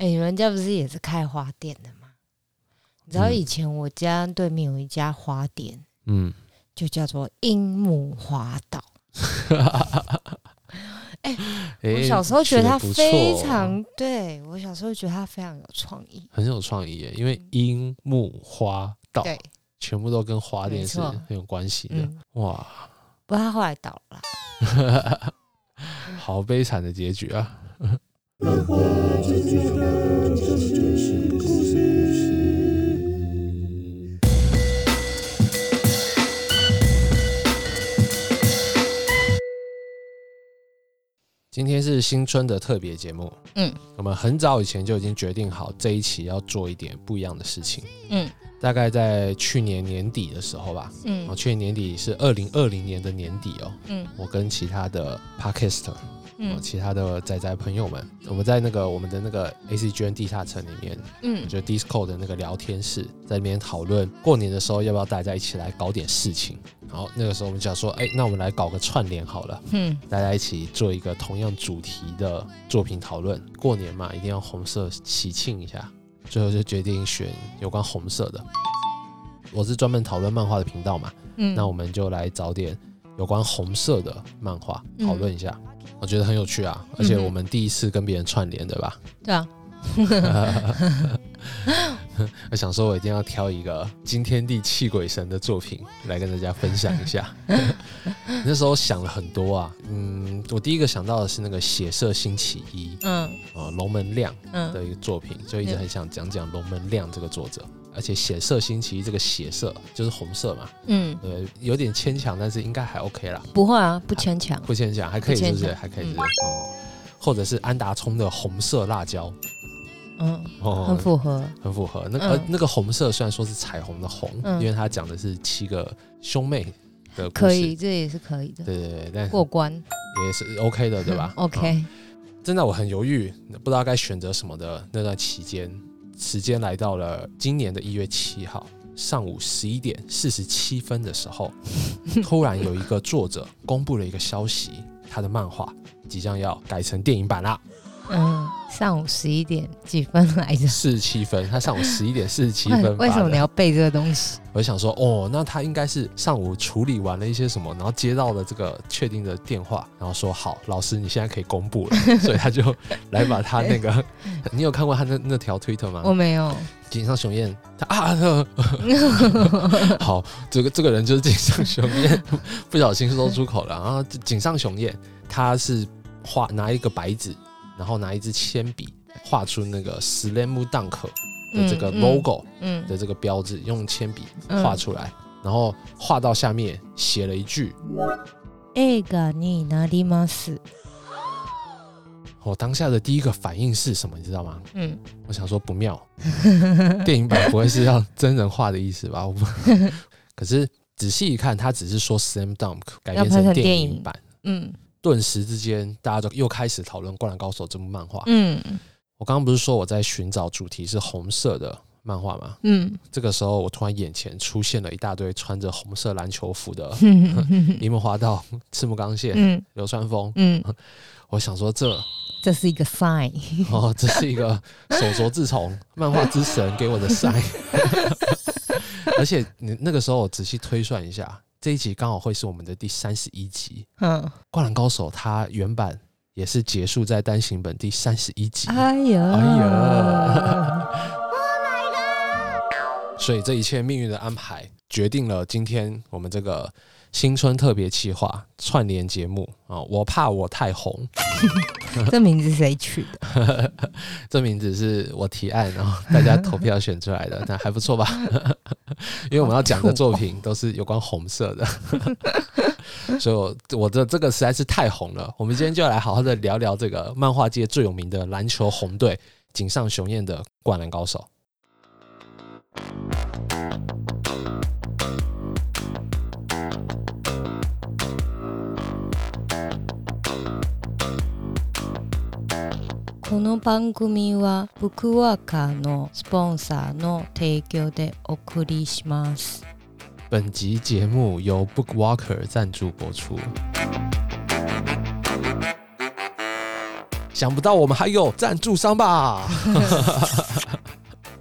哎、人家不是也是开花店的吗？你知道嗯以前我家对面有一家花店，嗯，就叫做樱木花道。哎我小时候觉得它非常，对我小时候觉得它非常有创意。很有创意耶，因为樱木花道对，全部都跟花店是很有关系的。嗯，哇，不过他后来倒了。好悲惨的结局啊！今天是新春的特别节目，嗯。我们很早以前就已经决定好这一期要做一点不一样的事情，嗯。大概在去年年底的时候吧。哦，嗯去年年底是二零二零年的年底哦，嗯。我跟其他的 podcaster 哦，嗯其他的仔仔朋友们，我们在那个我们的那个 ACGN 地下城里面，嗯就 Discord 的那个聊天室，在那边讨论过年的时候要不要大家一起来搞点事情。然后那个时候我们想说，哎，那我们来搞个串联好了，嗯大家一起做一个同样主题的作品讨论。过年嘛，一定要红色喜庆一下，最后就决定选有关红色的。我是专门讨论漫画的频道嘛，嗯那我们就来找点有关红色的漫画嗯讨论一下，我觉得很有趣啊，而且我们第一次跟别人串联，对吧？对啊，我 想说，我一定要挑一个惊天地泣鬼神的作品来跟大家分享一下。那时候想了很多啊，嗯，我第一个想到的是那个血色星期一嗯啊，龙门亮的嗯一个作品，就一直很想讲讲龙门亮这个作者。而且血色星期一这个血色就是红色嘛，嗯，对，有点牵强，但是应该还 OK 啦。不会啊，不牵强。不牵强，还可以，是不是？不还可以，是不是？哦，或者是安达充的红色辣椒，嗯，哦，很符合。很符合。那个、嗯呃那个红色虽然说是彩虹的红，嗯因为它讲的是七个兄妹的故事，可以，这也是可以的，对对对，但过关。也是 OK 的，对吧嗯？OK，真的我很犹豫，不知道该选择什么的那段期间，时间来到了今年的一月七号上午十一点四十七分的时候，突然有一个作者公布了一个消息，他的漫画即将要改成电影版啦。嗯，上午十一点几分来着？四十七分，他上午十一点四十七分。为什么你？要背这个东西？我想说，哦，那他应该是上午处理完了一些什么，然后接到了这个确定的电话，然后说好，老师你现在可以公布了，所以他就来把他那个，你有看过他那那条推特吗？我没有。井上雄彦，他啊，呃 好，这个这个人就是井上雄彦，不小心说出口了。然后井上雄彦他是画拿一个白纸，然后拿一支铅笔画出那个 Slam Dunk 的这个嗯嗯 logo 嗯的这个标志，用铅笔嗯画出来，然后画到下面写了一句，映画になります。我当下的第一个反应是什么，你知道吗？嗯，我想说不妙，电影版不会是要真人画的意思吧？我不，可是仔细一看，他只是说 Slam Dunk 改编要拍成电电影影版，嗯 顿时之间大家就又开始讨论《灌篮高手》这部漫画。嗯我刚刚不是说我在寻找主题是红色的漫画吗？嗯这个时候我突然眼前出现了一大堆穿着红色篮球服的嗯 樱木花道、赤木刚宪、嗯流川枫。嗯，我想说这这是一个 sign。哦，这是一个手镯自从漫画之神给我的 sign。而且你那个时候我仔细推算一下，这一集刚好会是我们的第三十一集。嗯，《灌篮高手》它原版也是结束在单行本第三十一集，哎呀，哎呀，Oh my god！，所以这一切命运的安排决定了今天我们这个新春特别企划串联节目啊、我怕我太红，这名字谁取的？这名字是我提案，然后大家投票选出来的，那还不错吧？因为我们要讲的作品都是有关红色的，所以我我的这个实在是太红了。我们今天就来好好的聊聊这个漫画界最有名的篮球红队井上雄彦的《灌篮高手》。この番組はブッのスポンサーの提供でお送りします。本集节目由 Bookwalker 赞助播出。想不到我们还有赞助商吧？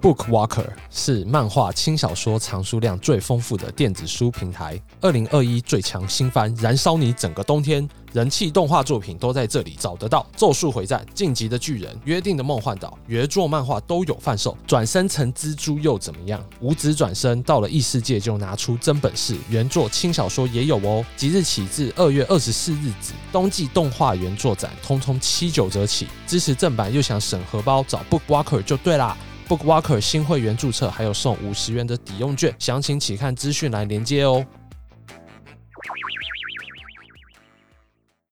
？Bookwalker 是漫画、轻小说藏书量最丰富的电子书平台。二零二一最强新番，燃烧你整个冬天！人气动画作品都在这里找得到，《咒术回战》、《晋级的巨人》、《约定的梦幻岛》、原作漫画都有贩售。转身成蜘蛛又怎么样？五指转身到了异世界就拿出真本事。原作轻小说也有哦。即日起至二月二十四日止，冬季动画原作展，通通七九折起。支持正版又想省荷包，找 Bookwalker 就对啦。Bookwalker 新会员注册还有送五十元的抵用券，详情请看资讯栏连接哦。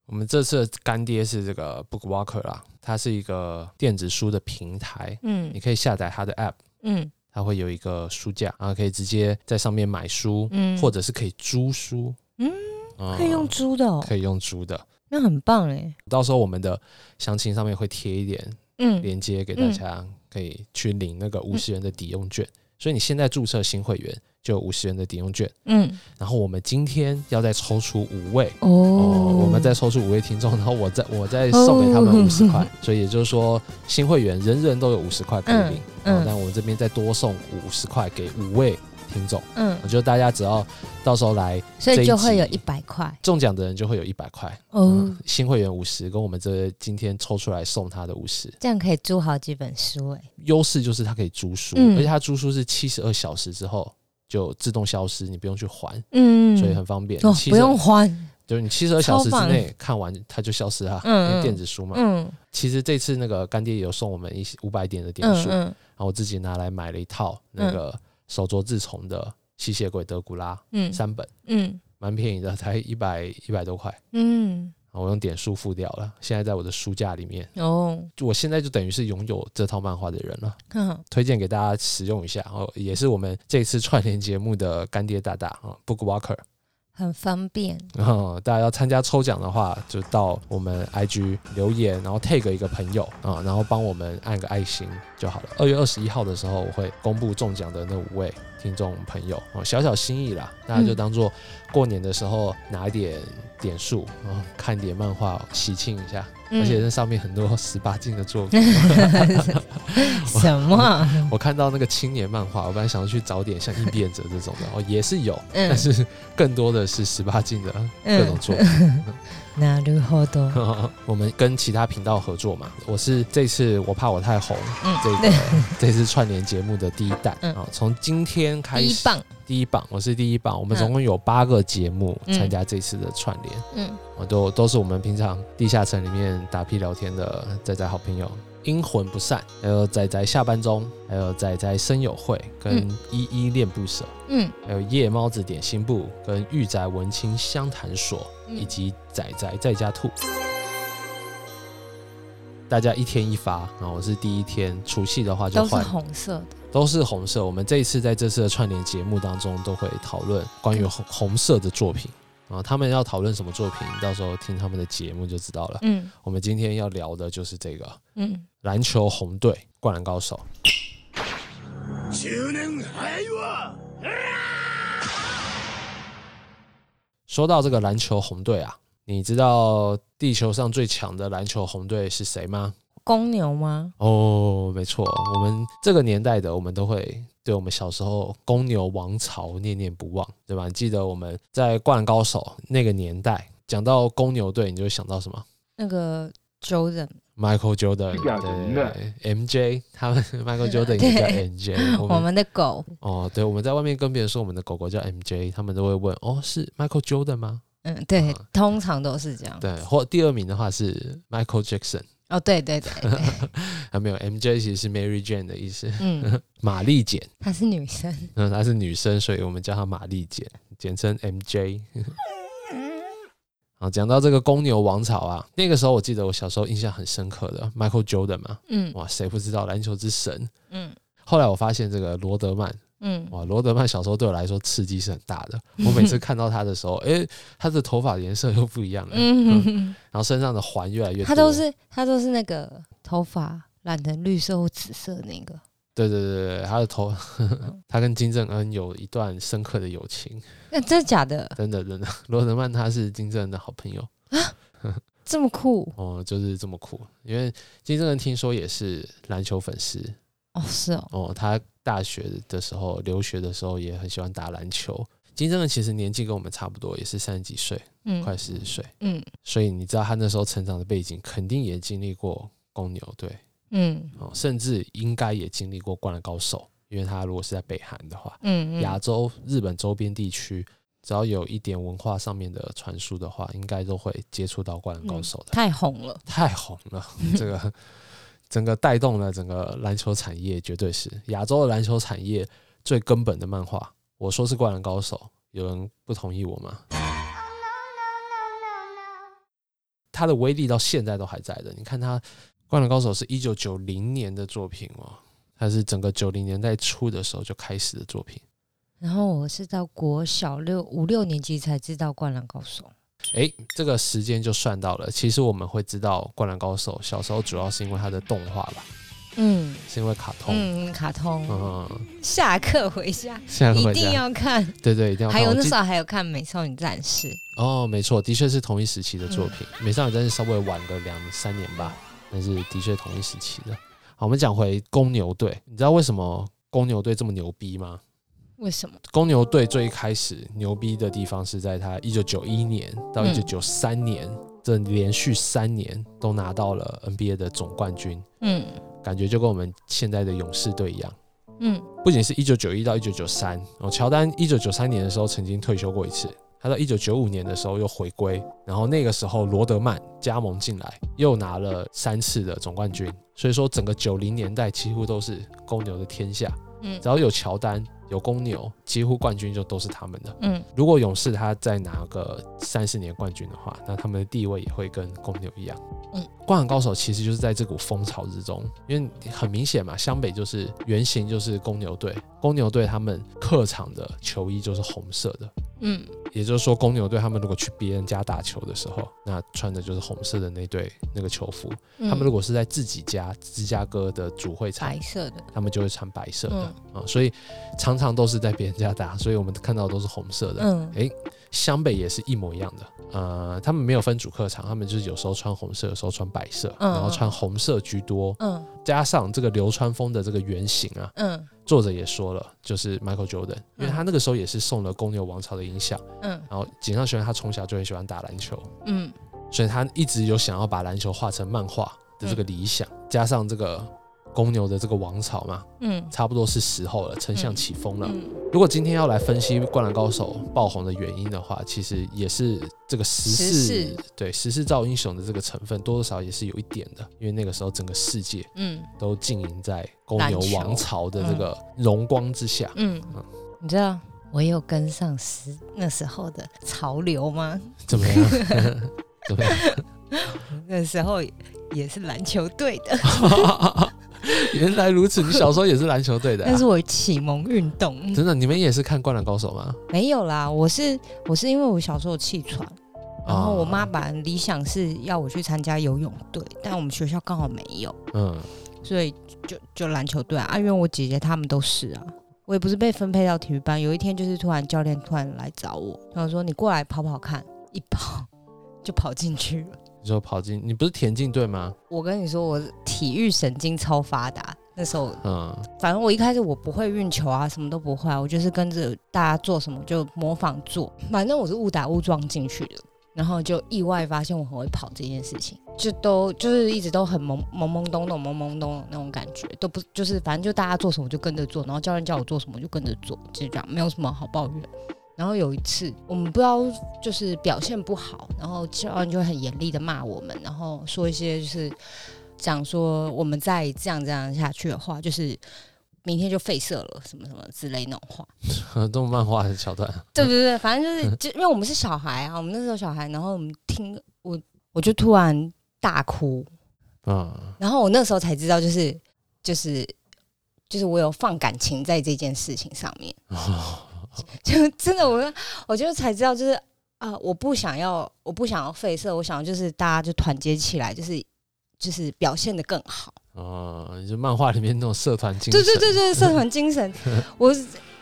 我们这次的干爹是这个 Bookwalker 啦，它是一个电子书的平台，嗯。你可以下载它的 App，嗯。它会有一个书架，然后可以直接在上面买书，嗯，或者是可以租书，嗯嗯。可以用租的哦，可以用租的。那很棒哎。到时候我们的详情上面会贴一点嗯。链接给大家，可以去领那个五十元的抵用券。所以你现在注册新会员就有五十元的抵用券。嗯然后我们今天要再抽出五位哦哦，我们再抽出五位听众，然后我再我再送给他们哦五十块。所以也就是说，新会员人人都有五十块可以领。嗯哦，但我们这边再多送五十块给五位听众。嗯，我觉得大家只要到时候来所以就会有一百块中奖的人就会有一百块。哦嗯，新会员五十，跟我们这今天抽出来送他的五十，这样可以租好几本书哎。优势就是它可以租书，嗯而且它租书是七十二小时之后就自动消失，你不用去还，嗯，所以很方便。哦，不用还。就是你七十二小时之内看完它就消失啊，因嗯为电子书嘛。嗯其实这次那个干爹也有送我们一些五百点的点数，然后我自己拿来买了一套那个手镯自从的吸血鬼德古拉嗯三本，嗯蛮便宜的，才一百一百多块。嗯我用点数付掉了，现在在我的书架里面。哦，就我现在就等于是拥有这套漫画的人了，嗯推荐给大家使用一下。哦，也是我们这次串联节目的干爹大大啊，Bookwalker。很方便。然后大家要参加抽奖的话，就到我们 IG 留言，然后 tag 一个朋友啊，然后帮我们按个爱心就好了。二月二十一号的时候，我会公布中奖的那五位听众朋友哦，小小心意啦，大家就当做过年的时候拿一点点数啊，看点漫画喜庆一下。嗯而且那上面很多十八禁的作品，什么啊？我看到那个青年漫画，我本来想要去找点像异变者这种的，哦，也是有，嗯但是更多的是十八禁的各种作品。なるほど。我们跟其他频道合作嘛，我是这次我怕我太红，嗯这个这次串联节目的第一弹嗯啊，从今天开始第一棒。第一榜，我是第一榜，我们嗯总共有八个节目嗯参加这次的串联，嗯我都都是我们平常地下城里面打屁聊天的仔仔好朋友。阴魂不散，还有仔仔下班中，还有仔仔声友会，跟依依恋不舍，嗯还有夜猫子点心部，跟御宅文青相谈所，以嗯及 仔仔在家兔。大家一天一发，然后我是第一天，除夕的话就都是换红色的。都是红色。我们这一次在这次的串联节目当中，都会讨论关于红红色的作品啊。他们要讨论什么作品，到时候听他们的节目就知道了。嗯我们今天要聊的就是这个嗯篮球红队灌篮高手。说到这个篮球红队啊，你知道地球上最强的篮球红队是谁吗？公牛吗？哦，没错，我们这个年代的，我们都会对我们小时候公牛王朝念念不忘，对吧？你记得我们在《灌篮高手》那个年代，讲到公牛队，你就会想到什么那个 Jordan，？Michael Jordan，对对，MJ，他们 Michael Jordan 也叫 MJ，我我们的狗，哦，对，我们在外面跟别人说我们的狗狗叫 MJ，他们都会问，哦，是 Michael Jordan 吗？嗯，对啊，通常都是这样。对，或第二名的话是 Michael Jackson，哦，对对对对，还没有 MJ 其实是 Mary Jane 的意思，嗯，玛丽简。她是女生。嗯，她是女生，所以我们叫她玛丽简，简称 MJ。好，讲到这个公牛王朝啊，那个时候我记得我小时候印象很深刻的 Michael Jordan 嘛，嗯哇，谁不知道篮球之神？嗯后来我发现这个罗德曼，嗯，哇，罗德曼小时候对我来说刺激是很大的。我每次看到他的时候，诶，他的头发颜色又不一样了，嗯，然后身上的环越来越多。他都是他都是那个头发染成绿色或紫色的那个。对对对对，他的头，他跟金正恩有一段深刻的友情。那真的假的？真的真的，罗德曼他是金正恩的好朋友。这么酷哦，就是这么酷。因为金正恩听说也是篮球粉丝哦，是哦，哦，他大学的时候留学的时候也很喜欢打篮球。金正恩其实年纪跟我们差不多，也是三十几岁，嗯。快四十岁，嗯。所以你知道他那时候成长的背景，肯定也经历过公牛队。嗯。哦，甚至应该也经历过灌篮高手，因为他如果是在北韩的话，嗯嗯，亚洲、日本周边地区，只要有一点文化上面的传输的话，应该都会接触到灌篮高手的。太红了，太红了，这个整个带动了整个篮球产业，绝对是亚洲的篮球产业最根本的漫画。我说是灌篮高手，有人不同意我吗？它的威力到现在都还在的。你看它《灌篮高手》是一九九零年的作品哦，它是整个九零年代初的时候就开始的作品。然后我是到国小六五六年级才知道《灌篮高手》。诶，这个时间就算到了。其实我们会知道《灌篮高手》，小时候主要是因为它的动画吧，嗯是因为卡通。嗯，卡通，嗯，下课回家一定现在回家，要看。对对，一定要看。还有那时候还有看《美少女战士》，哦，没错，的确是同一时期的作嗯品。美少女战士稍微晚个两三年吧，但是的确同一时期的。好，我们讲回公牛队，你知道为什么公牛队这么牛逼吗？为什么？公牛队最一开始牛逼的地方是在他一九九一年到一嗯九九三年、这连续三年都拿到了 NBA 的总冠军，嗯。感觉就跟我们现在的勇士队一样。嗯。不仅是一九九一到一九九三，哦，乔丹一九九三年的时候曾经退休过一次，他到一九九五年的时候又回归，然后那个时候罗德曼加盟进来，又拿了三次的总冠军，所以说整个九零年代几乎都是公牛的天下，嗯。只要有乔丹有公牛，几乎冠军就都是他们的。嗯如果勇士他再拿个三四年冠军的话，那他们的地位也会跟公牛一样。嗯，灌篮高手其实就是在这股风潮之中，因为很明显嘛，湘北就是原型就是公牛队，公牛队他们客场的球衣就是红色的，嗯也就是说公牛队他们如果去别人家打球的时候，那穿的就是红色的那队那个球服。嗯，他们如果是在自己家芝加哥的主会场白，色的，他们就会穿白色的啊、嗯所以常常都是在别人家打，所以我们看到的都是红色的。嗯。诶，湘北也是一模一样的。呃，他们没有分主客场，他们就是有时候穿红色，有时候穿白色，嗯。然后穿红色居多。嗯。加上这个流川枫的这个原型啊，嗯。作者也说了，就是 Michael Jordan，因为他那个时候也是受了公牛王朝的影响，嗯。然后井上学他从小就很喜欢打篮球，嗯。所以他一直有想要把篮球画成漫画的这个理想，加上这个公牛的这个王朝嘛，嗯差不多是时候了，丞相起风了。嗯如果今天要来分析《灌篮高手》爆红的原因的话，其实也是这个时时势势对时势造英雄的这个成分，多多少少也是有一点的，因为那个时候整个世界嗯都浸淫在公牛王朝的这个荣光之下。嗯嗯，你知道我有跟上时那时候的潮流吗？怎么样？怎么样？那时候也是篮球队的，原来如此，你小时候也是篮球队的、啊那是。我启蒙运动。真的，你们也是看《灌篮高手》吗？没有啦，我是我是因为我小时候有气喘，然后我妈啊本来理想是要我去参加游泳队，但我们学校刚好没有，嗯，所以就就篮球队啊，啊因为我姐姐他们都是啊。我也不是被分配到体育班，有一天就是突然教练突然来找我，然后说你过来跑跑看，一跑就跑进去了。你说跑进，你不是田径队吗？我跟你说，我体育神经超发达。那时候，嗯，反正我一开始我不会运球啊，什么都不会、啊，我就是跟着大家做什么就模仿做。反正我是误打误撞进去的，然后就意外发现我很会跑这件事情，就都就是一直都很懵懵懵懂懂、懵懵懂懂那种感觉，都不就是反正就大家做什么就跟着做，然后教练叫我做什么就跟着做，就这样，没有什么好抱怨。然后有一次，我们不知道就是表现不好，然后教练就会很严厉的骂我们，然后说一些就是讲说我们再这样这样下去的话，就是明天就废社了，什么什么之类那种话。这种漫画的桥段，对对对，反正就是就因为我们是小孩啊，我们那时候小孩，然后我们听我我就突然大哭，嗯，然后我那时候才知道，就是就是就是我有放感情在这件事情上面，就真的我我就才知道，就是啊、我不想要，我不想要废社，我想要就是大家就团结起来，就是就是表现的更好。哦，就漫画里面那种社团精神，对对对对，社团精神，我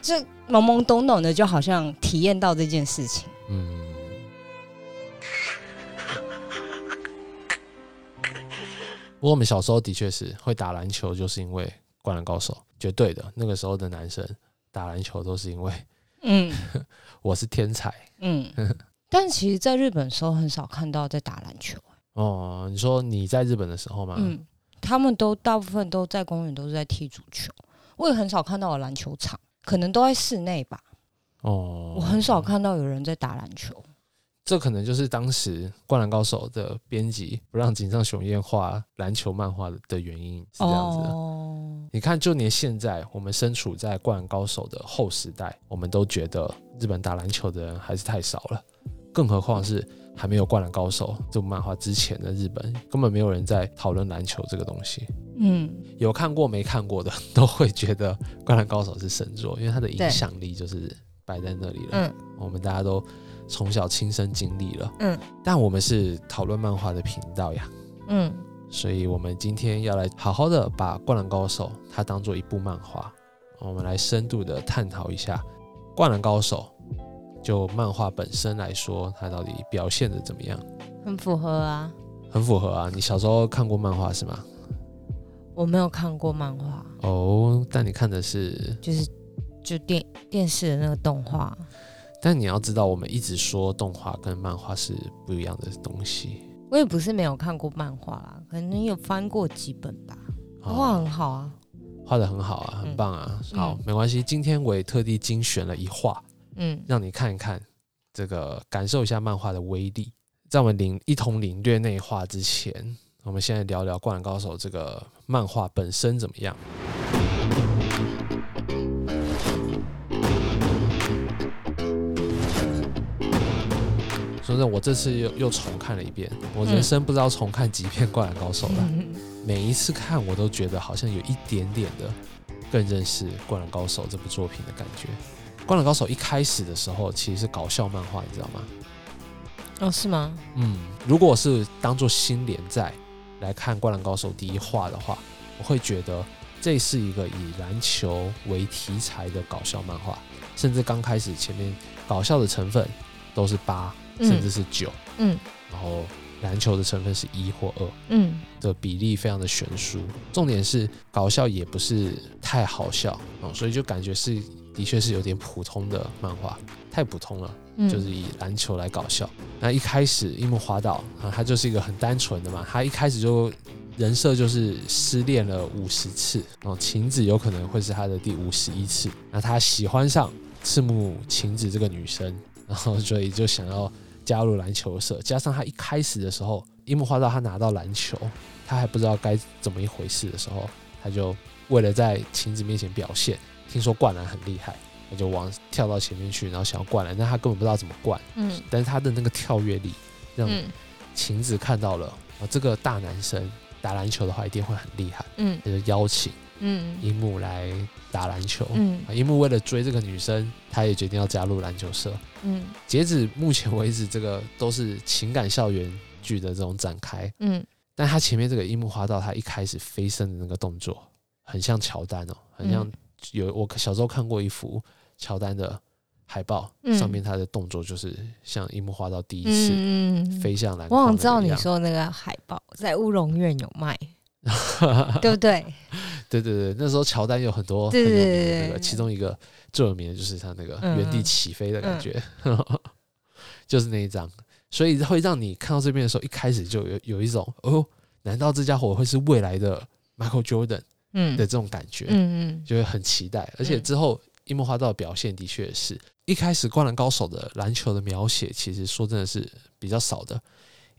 就懵懵懂懂的，就好像体验到这件事情。嗯，不过我们小时候的确是会打篮球，就是因为《灌篮高手》，绝对的。那个时候的男生打篮球都是因为嗯 我是天才嗯。但其实，在日本的时候很少看到在打篮球。哦。你说你在日本的时候吗？嗯，他们都大部分都在公园，都是在踢足球。我也很少看到有篮球场，可能都在室内吧。哦，我很少看到有人在打篮球。这可能就是当时《灌篮高手》的编辑不让井上雄彦画篮球漫画的的原因是这样子的。哦，你看，就连现在我们身处在《灌篮高手》的后时代，我们都觉得日本打篮球的人还是太少了，更何况是还没有《灌篮高手》这部漫画之前的日本，根本没有人在讨论篮球这个东西。嗯，有看过没看过的都会觉得《灌篮高手》是神作，因为它的影响力就是摆在那里了。嗯我们大家都从小亲身经历了。嗯但我们是讨论漫画的频道呀，嗯所以我们今天要来好好的把《灌篮高手》它当做一部漫画，我们来深度的探讨一下《灌篮高手》就漫画本身来说，它到底表现的怎么样？很符合啊。很符合啊！你小时候看过漫画是吗？我没有看过漫画，哦，但你看的是，就是就电电视的那个动画。但你要知道，我们一直说动画跟漫画是不一样的东西。我也不是没有看过漫画啦，可能有翻过几本吧。哦画很好啊。画的很好啊，很棒啊！嗯好，没关系，今天我也特地精选了一画，嗯让你看一看，这个感受一下漫画的威力。在我们领一同领略那一画之前，我们现在聊聊《灌篮高手》这个漫画本身怎么样。说真的，我这次又又重看了一遍，我人生不知道重看几遍《灌篮高手》了。嗯 每一次看，我都觉得好像有一点点的更认识《灌篮高手》这部作品的感觉。《灌篮高手》一开始的时候其实是搞笑漫画，你知道吗？哦，是吗？嗯，如果是当做新连载来看《灌篮高手》第一话的话，我会觉得这是一个以篮球为题材的搞笑漫画，甚至刚开始前面搞笑的成分都是八，甚至是九、嗯。然后篮球的成分是一或二。嗯。的比例非常的悬殊，重点是搞笑也不是太好笑。嗯，所以就感觉是的确是有点普通的漫画，太普通了，嗯，就是以篮球来搞笑。那一开始樱木花道啊，他就是一个很单纯的嘛，他一开始就人设就是失恋了五十次。哦，晴子有可能会是他的第五十一次，那他喜欢上赤木晴子这个女生，然后所以就想要加入篮球社，加上他一开始的时候，樱木花道他拿到篮球，他还不知道该怎么一回事的时候，他就为了在晴子面前表现，听说灌篮很厉害，他就往跳到前面去，然后想要灌篮，但他根本不知道怎么灌，嗯。但是他的那个跳跃力让嗯晴子看到了，啊，这个大男生打篮球的话一定会很厉害，嗯。他就邀请嗯樱木来打篮球。樱木为了追这个女生，他也决定要加入篮球社。嗯。截止目前为止，这个都是情感校园剧的这种展开。嗯。但他前面这个樱木花道，他一开始飞升的那个动作，很像乔丹哦，很像嗯。有我小时候看过一幅乔丹的海报，嗯上面他的动作就是像樱木花道第一次嗯飞向篮筐像知道你说那个海报在乌龙院有卖，对不对？对对对，那时候乔丹有很多很有名的那个，其中一个最有名的就是他那个原地起飞的感觉，就是那一张，所以会让你看到这边的时候，一开始就有有一种哦，难道这家伙会是未来的 Michael Jordan 嗯的这种感觉，嗯嗯就会很期待。而且之后樱木花道的表现的确是一开始《灌篮高手》的篮球的描写，其实说真的是比较少的，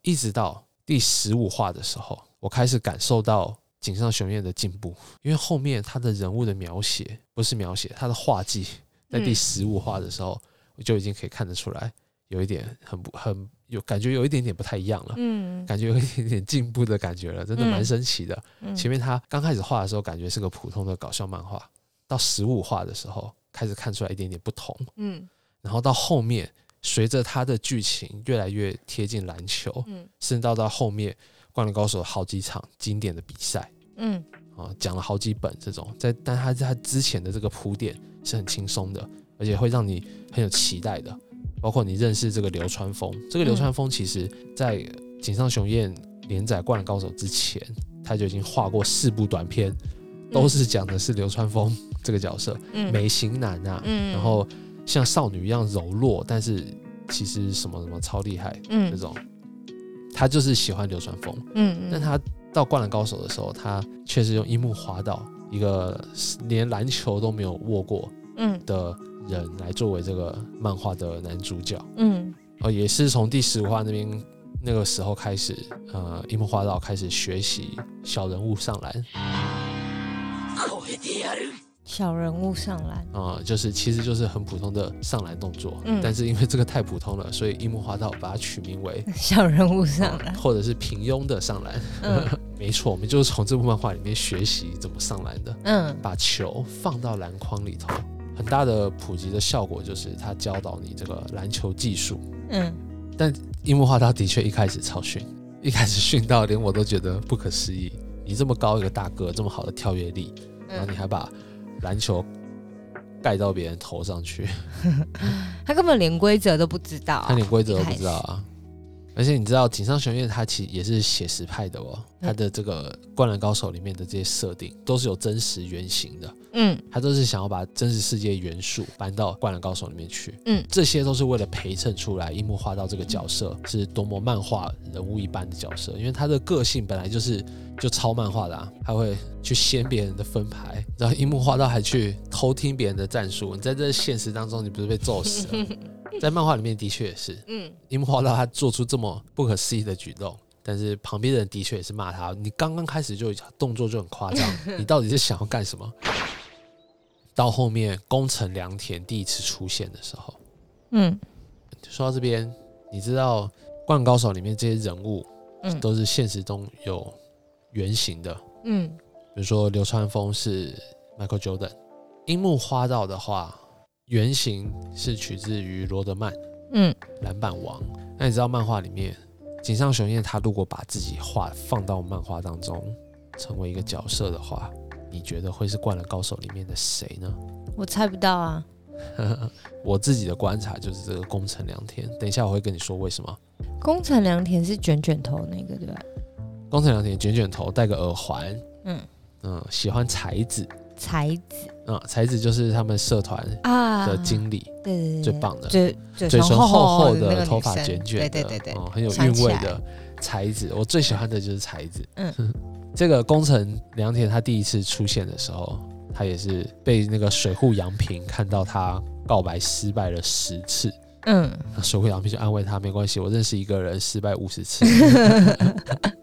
一直到第十五话的时候，我开始感受到井上雄彦的进步，因为后面他的人物的描写不是描写，他的画技在第嗯。十五画的时候，我就已经可以看得出来，有一点很不很有感觉，有一点点不太一样了。嗯。感觉有一点点进步的感觉了，真的蛮嗯神奇的。嗯。前面他刚开始画的时候，感觉是个普通的搞笑漫画，到十五画的时候，开始看出来一点点不同。嗯。然后到后面，随着他的剧情越来越贴近篮球，嗯。甚至到到后面，《灌篮高手》好几场经典的比赛嗯。啊，讲了好几本这种，在但他在他之前的这个铺垫是很轻松的，而且会让你很有期待的。包括你认识这个流川枫，这个流川枫其实在井上雄彦连载《灌篮高手》之前，他就已经画过四部短片，都是讲的是流川枫这个角色，嗯。美型男啊，嗯。然后像少女一样柔弱，但是其实什么什么超厉害这嗯种。他就是喜欢流川枫，嗯。但他到灌篮高手的时候，他却是用樱木花道一个连篮球都没有握过嗯的人来作为这个漫画的男主角。嗯哦，也是从第十五话那边那个时候开始，呃，樱木花道开始学习小人物上篮超えてやる 小人物上篮，啊、就是其实就是很普通的上篮动作，嗯但是因为这个太普通了，所以樱木花道把它取名为 小人物上篮，或者是平庸的上篮。嗯 没错，我们就是从这部漫画里面学习怎么上篮的，嗯把球放到篮筐里头。很大的普及的效果就是他教导你这个篮球技术。嗯但樱木花道的确一开始超逊，一开始逊到连我都觉得不可思议。你这么高一个大个，这么好的跳跃力，然后你嗯，还把篮球盖到别人头上去，他根本连规则都不知道啊，他连规则都不知道啊！而且你知道井上雄彦他其实也是写实派的哦，嗯他的这个《灌篮高手》里面的这些设定都是有真实原型的，嗯他都是想要把真实世界元素搬到《灌篮高手》里面去。嗯这些都是为了陪衬出来樱木花道这个角色是多么漫画人物一般的角色，因为他的个性本来就是就超漫画的、啊，他会去掀别人的分牌，然后樱木花道还去偷听别人的战术。你在这现实当中，你不是被揍死了？在漫画里面的确也是，嗯樱木花道他做出这么不可思议的举动。但是旁边的人的确也是骂他，你刚刚开始就动作就很夸张，你到底是想要干什么？到后面宫城良田第一次出现的时候，嗯说到这边，你知道《灌篮高手》里面这些人物嗯都是现实中有原型的，嗯比如说流川枫是 Michael Jordan，樱木花道的话，原型是取自于罗德曼嗯篮板王。那你知道漫画里面井上雄彦他如果把自己画放到漫画当中，成为一个角色的话，你觉得会是《灌篮高手》里面的谁呢？我猜不到啊，我自己的观察就是这个宫城良田。等一下我会跟你说为什么。宫城良田是卷卷头那个对吧？宫城良田卷卷头，戴个耳环，嗯，嗯，喜欢才子，才子。嗯，才子就是他们社团啊。的经理，对对对，最棒的。嘴唇厚厚厚的头发卷卷的，对对对对，哦，很有韵味的才子。我最喜欢的就是才子。嗯，这个工程良田他第一次出现的时候，他也是被那个水户洋平看到他告白失败了十次，嗯，水户洋平就安慰他没关系，我认识一个人失败五十次。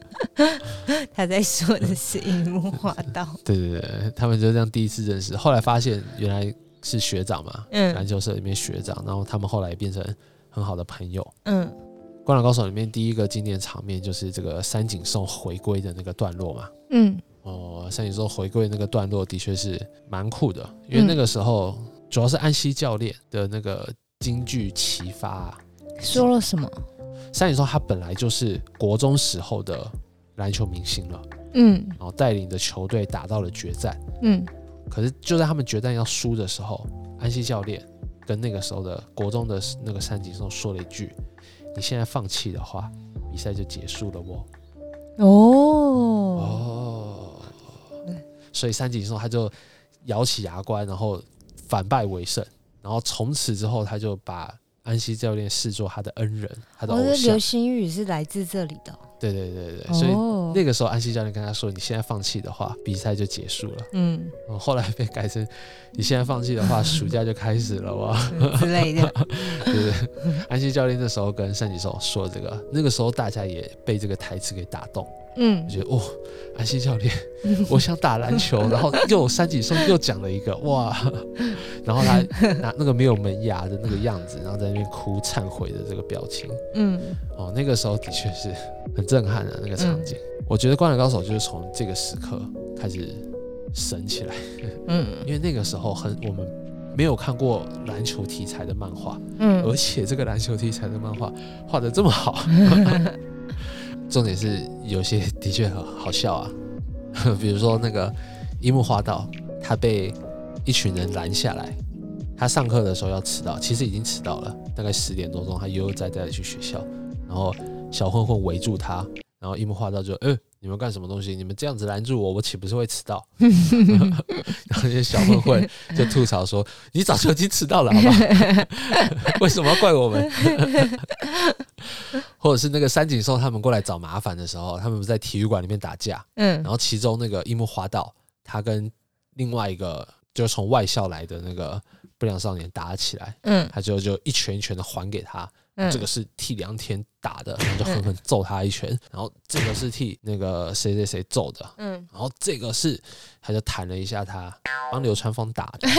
他在说的是樱木花道，对对对，他们就这样第一次认识，后来发现原来是学长嘛，篮嗯球社里面学长，然后他们后来也变成很好的朋友。嗯《灌篮高手》里面第一个经典场面就是这个三井寿回归的那个段落嘛。嗯哦，三井寿回归那个段落的确是蛮酷的，因为那个时候主要是安西教练的那个京剧启发、啊。说了什么？三井寿他本来就是国中时候的篮球明星了，嗯然后带领的球队打到了决战。嗯可是就在他们决战要输的时候，安西教练跟那个时候的国中的那个山井寿说了一句：“你现在放弃的话，比赛就结束了哦。”哦哦，所以山井寿他就咬起牙关，然后反败为胜，然后从此之后他就把安西教练视作他的恩人，他的偶像我的流。星雨是来自这里的哦，对对对对，所以哦那个时候安西教练跟他说：“你现在放弃的话，比赛就结束了。嗯”嗯，后来被改成：“你现在放弃的话，暑假就开始了哇。”嗯之类的，对？安西教练那时候跟单吉寿说这个，那个时候大家也被这个台词给打动，嗯。觉得哦，安西教练，我想打篮球，然后又有三井寿又讲了一个哇，然后他拿那个没有门牙的那个样子，然后在那边哭忏悔的这个表情，嗯。哦，那个时候的确是很震撼的那个场景。我觉得《灌篮高手》就是从这个时刻开始神起来，嗯。因为那个时候很我们没有看过篮球题材的漫画，嗯。而且这个篮球题材的漫画画的这么好，重点是有些 的确很好笑啊，比如说那个樱木花道，他被一群人拦下来，他上课的时候要迟到，其实已经迟到了，大概十点多钟，他悠悠哉哉的去学校，然后小混混围住他，然后樱木花道就，呃，你们干什么东西？你们这样子拦住我，我岂不是会迟到？然后那些小混混就吐槽说：“你早就已经迟到了，好吧？为什么要怪我们？” 或者是那个三井寿他们过来找麻烦的时候，他们不是在体育馆里面打架，嗯然后其中那个樱木花道，他跟另外一个就是从外校来的那个不良少年打起来，嗯。他就就一拳一拳的还给他，嗯，这个是替梁田打的，然后就狠狠揍他一拳，然后这个是替那个谁谁谁揍的，嗯。然后这个是他就弹了一下他，帮流川枫打的，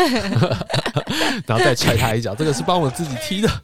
然后再踹他一脚，这个是帮我自己踢的。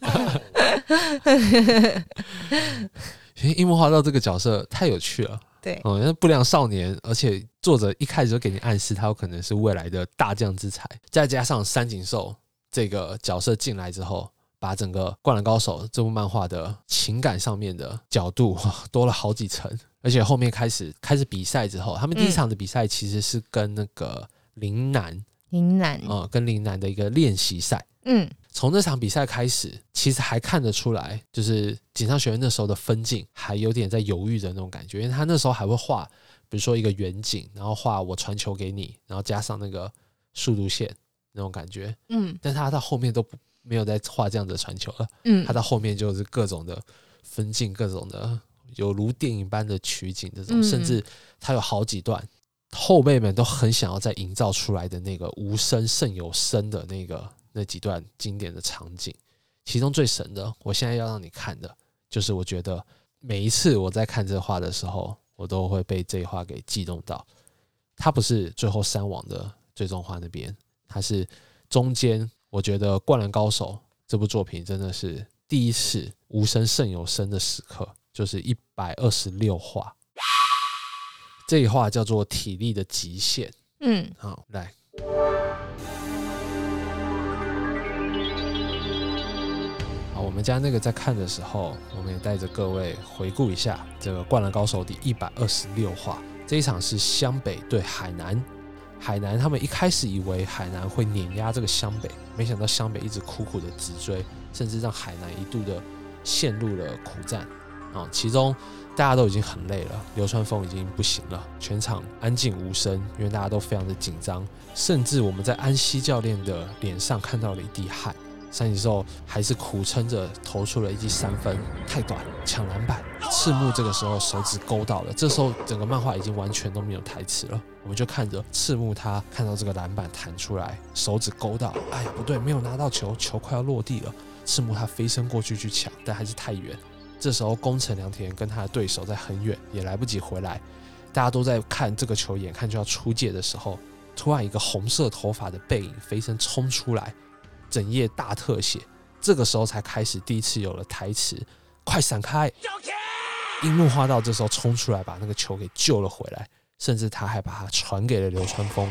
因为樱木花道这个角色太有趣了，对，哦，那不良少年，而且作者一开始就给你暗示他有可能是未来的大将之才，再加上三井寿这个角色进来之后，把整个《灌篮高手》这部漫画的情感上面的角度多了好几层，而且后面开始开始比赛之后，他们第一嗯场的比赛其实是跟那个陵南林南，啊、呃跟陵南的一个练习赛。嗯从那场比赛开始，其实还看得出来，就是锦上学院那时候的分镜还有点在犹豫的那种感觉，因为他那时候还会画，比如说一个远景，然后画我传球给你，然后加上那个速度线那种感觉，嗯。但他到后面都不没有再画这样的传球了，嗯。他到后面就是各种的分镜，各种的有如电影般的取景，这种、嗯。甚至他有好几段后辈们都很想要再营造出来的那个无声胜有声的那个那几段经典的场景，其中最神的，我现在要让你看的，就是我觉得每一次我在看这画的时候，我都会被这画给激动到。它不是最后三网的最终画那边，它是中间。我觉得《灌篮高手》这部作品真的是第一次无声胜有声的时刻，就是一百二十六画。这一话叫做体力的极限。嗯好，来。好，我们家那个在看的时候，我们也带着各位回顾一下这个《灌篮高手》第一百二十六话。这一场是湘北对海南，海南他们一开始以为海南会碾压这个湘北，没想到湘北一直苦苦的直追，甚至让海南一度的陷入了苦战。啊，其中大家都已经很累了，流川枫已经不行了，全场安静无声，因为大家都非常的紧张，甚至我们在安西教练的脸上看到了一滴汗。三井寿还是苦撑着投出了一记三分，太短，抢篮板。赤木这个时候手指勾到了，这时候整个漫画已经完全都没有台词了，我们就看着赤木他看到这个篮板弹出来，手指勾到，哎呀不对，没有拿到球，球快要落地了。赤木他飞身过去去抢，但还是太远。这时候宫城良田跟他的对手在很远，也来不及回来，大家都在看这个球，眼看就要出界的时候，突然一个红色头发的背影飞身冲出来。整页大特写，这个时候才开始第一次有了台词，快闪开！樱木花道这时候冲出来把那个球给救了回来，甚至他还把它传给了流川枫，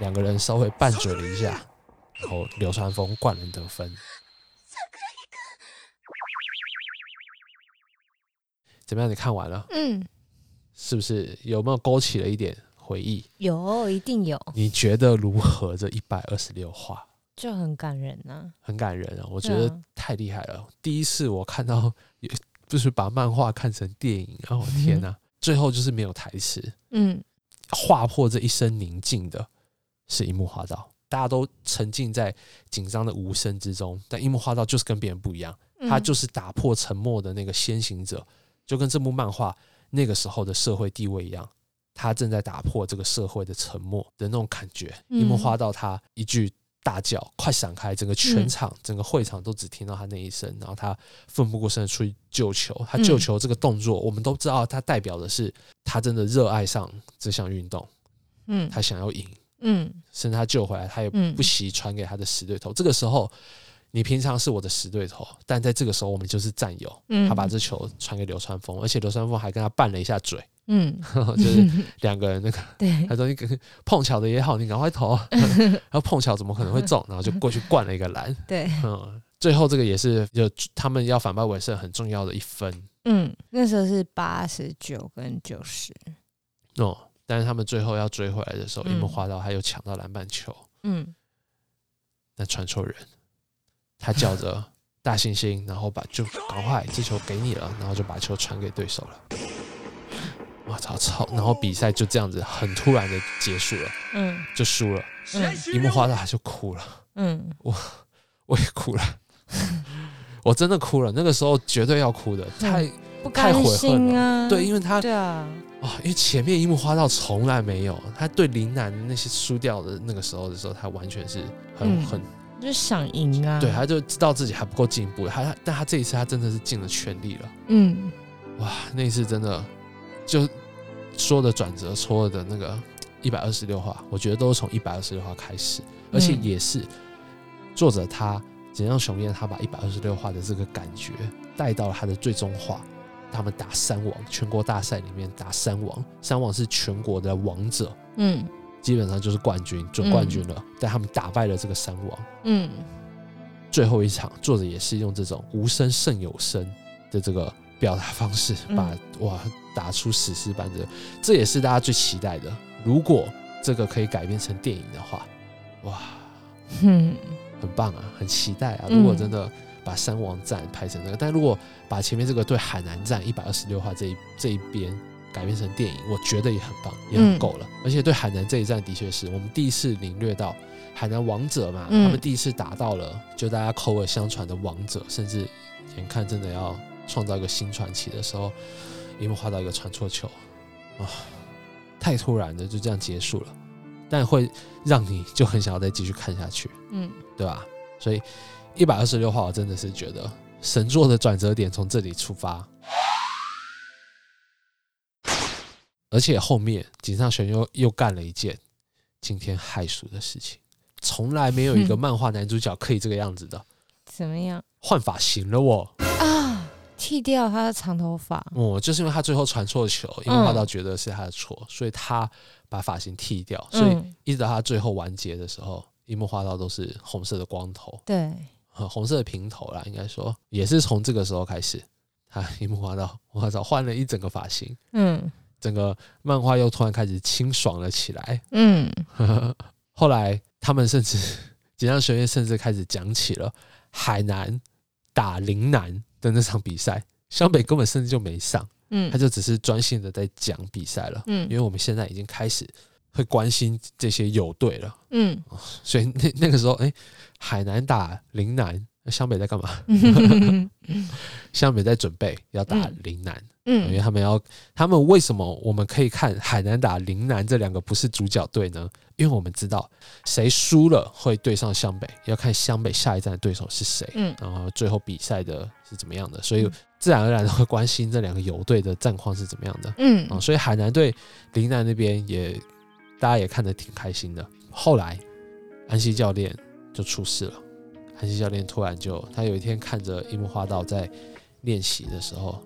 两个人稍微拌嘴了一下，然后流川枫灌篮得分。怎么样？你看完了，嗯，是不是有没有勾起了一点回忆？有一定有，你觉得如何？这一百二十六话？就很感人呐、很感人啊！我觉得太厉害了。第一次我看到，也就是把漫画看成电影，然后天哪、最后就是没有台词，嗯划破这一身宁静的是樱木花道。大家都沉浸在紧张的无声之中，但樱木花道就是跟别人不一样，嗯，他就是打破沉默的那个先行者，就跟这部漫画那个时候的社会地位一样，他正在打破这个社会的沉默的那种感觉。嗯樱木花道他一句大叫“快闪开”，整个全场、整个会场都只听到他那一声，然后他奋不顾身的出去救球。他救球这个动作，我们都知道，他代表的是他真的热爱上这项运动，嗯他想要赢。嗯甚至他救回来，他也嗯不惜传给他的死对头。这个时候，你平常是我的死对头，但在这个时候，我们就是战友。嗯，他把这球传给流川枫，而且流川枫还跟他拌了一下嘴，嗯。就是两个人那个，对。他说你可碰巧的也好，你赶快投，然后碰巧怎么可能会中，然后就过去灌了一个篮。对，嗯，最后这个也是就他们要反败为胜很重要的一分。嗯，那时候是八十九跟九十，哦。但是他们最后要追回来的时候，嗯。樱木花道还有抢到篮板球，嗯。那传错人他叫着大猩猩，然后把就赶快这球给你了，然后就把球传给对手了。我操操！然后比赛就这样子很突然的结束了，嗯就输了。嗯樱木花道他就哭了，嗯我我也哭了，我真的哭了。那个时候绝对要哭的，太不甘太悔恨了啊，对，因为他对啊，啊、因为前面樱木花道从来没有，他对林南那些输掉的那个时候的时候，他完全是很、嗯很就是想赢啊，对，他就知道自己还不够进步，他但他这一次他真的是尽了全力了，嗯哇，那一次真的就说的转折，说的那个一百二十六话，我觉得都是从一百二十六话开始，而且嗯也是作者他怎样雄彦他把一百二十六话的这个感觉带到了他的最终话。他们打三王，全国大赛里面打三王，三王是全国的王者，嗯基本上就是冠军、准冠军了。但他们打败了这个三王，嗯最后一场，作者也是用这种无声胜有声的这个表达方式，嗯把、哇打出史诗般的，这也是大家最期待的。如果这个可以改编成电影的话，哇，嗯很棒啊，很期待啊！嗯如果真的把三王战拍成那个，但如果把前面这个对海南战一百二十六话这一这一边改编成电影，我觉得也很棒，也很嗯够了。而且对海南这一战的确是我们第一次领略到海南王者嘛，嗯他们第一次打到了就大家口耳相传的王者，甚至眼看真的要创造一个新传奇的时候，樱木画到一个传错球啊，太突然的就这样结束了，但会让你就很想要再继续看下去。嗯对吧？所以一百二十六话，我真的是觉得神作的转折点从这里出发，而且后面井上雄又又干了一件惊天骇俗的事情，从来没有一个嗯漫画男主角可以这个样子的，怎么样换发型了我。啊？剃掉他的长头发，哦，就是因为他最后传错球，因为花道觉得是他的错，所以他把发型剃掉，所以嗯，一直到他最后完结的时候，樱木花道都是红色的光头。对，呃红色的平头啦，应该说也是从这个时候开始，他樱木花道，我操，换了一整个发型，嗯。整个漫画又突然开始清爽了起来。嗯。后来他们甚至 锦上学院甚至开始讲起了海南打陵南的那场比赛，湘北根本甚至就没上，嗯，他就只是专心的在讲比赛了。嗯因为我们现在已经开始会关心这些友队了，嗯 所以那那个时候，哎、海南打陵南，那湘北在干嘛？嗯 湘北在准备要打嗯陵南，因为嗯他们要，他们为什么我们可以看海南打陵南这两个不是主角队呢？因为我们知道谁输了会对上湘北，要看湘北下一站的对手是谁，嗯然后最后比赛的是怎么样的，所以嗯自然而然的会关心这两个游队的战况是怎么样的嗯啊、所以海南队陵南那边也大家也看得挺开心的。后来安西教练就出事了，安西教练突然就他有一天看着樱木花道在练习的时候，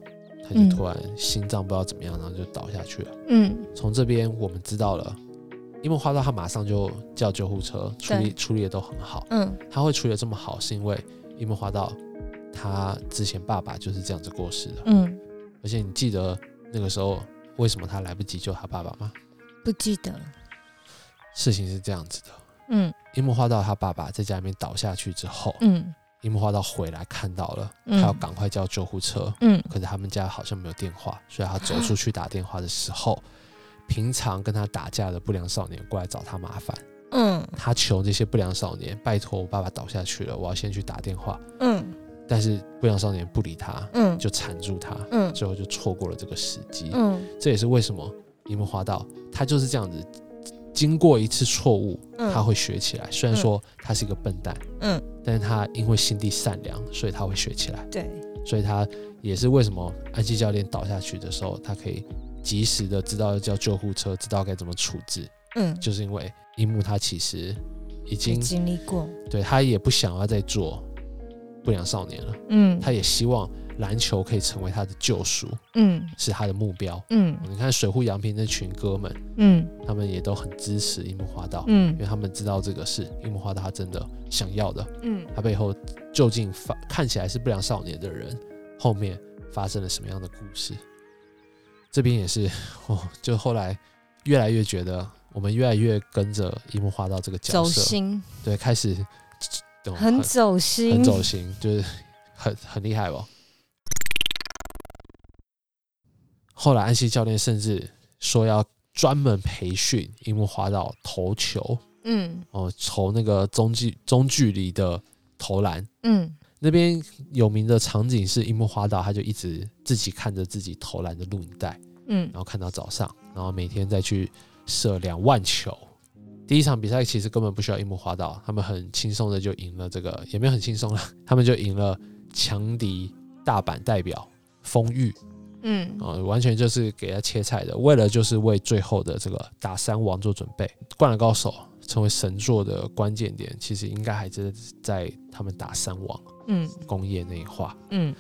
他就嗯。突然心脏不知道怎么样，然后就倒下去了。嗯。从这边我们知道了，因为花道他马上就叫救护车，处理处理的都很好。嗯。他会处理的这么好，是因为樱木花道他之前爸爸就是这样子过世的。嗯，而且你记得那个时候为什么他来不及救他爸爸吗？不记得，事情是这样子的：嗯。樱木花道他爸爸在家里面倒下去之后，嗯樱木花道回来看到了，他嗯要赶快叫救护车。嗯。可是他们家好像没有电话，所以他走出去打电话的时候，平常跟他打架的不良少年过来找他麻烦，嗯。他求这些不良少年拜托我爸爸倒下去了，我要先去打电话。嗯。但是不良少年不理他，嗯。就缠住他，嗯。最后就错过了这个时机。嗯。这也是为什么樱木花道他就是这样子，经过一次错误，嗯。他会学起来。虽然说他是一个笨蛋，嗯，但是他因为心地善良，所以他会学起来。对，所以他也是为什么安西教练倒下去的时候，他可以及时的知道要叫救护车，知道该怎么处置，嗯，就是因为樱木他其实已经经历过，对他也不想要再做不良少年了，嗯。他也希望篮球可以成为他的救赎，嗯是他的目标。嗯你看水户洋平那群哥们，嗯他们也都很支持樱木花道，嗯因嗯为他们知道这个是樱木花道他真的想要的。嗯他背后究竟发看起来是不良少年的人，后面发生了什么样的故事？这边也是 哦，就后来越来越觉得，我们越来越跟着樱木花道这个角走色，心，对，开始懂很走心，很走心，就是很很厉害哦。后来安西教练甚至说要专门培训樱木花道投球嗯哦，投那个中距中距离的投篮。嗯那边有名的场景是樱木花道，他就一直自己看着自己投篮的录影带，嗯然后看到早上，然后每天再去射两万球。第一场比赛其实根本不需要樱木花道，他们很轻松的就赢了这个，也没有很轻松了，他们就赢了强敌大阪代表丰裕嗯啊、完全就是给他切菜的，为了就是为最后的这个打三王做准备。灌篮高手成为神作的关键点，其实应该还是在他们打三王嗯工业那一话。嗯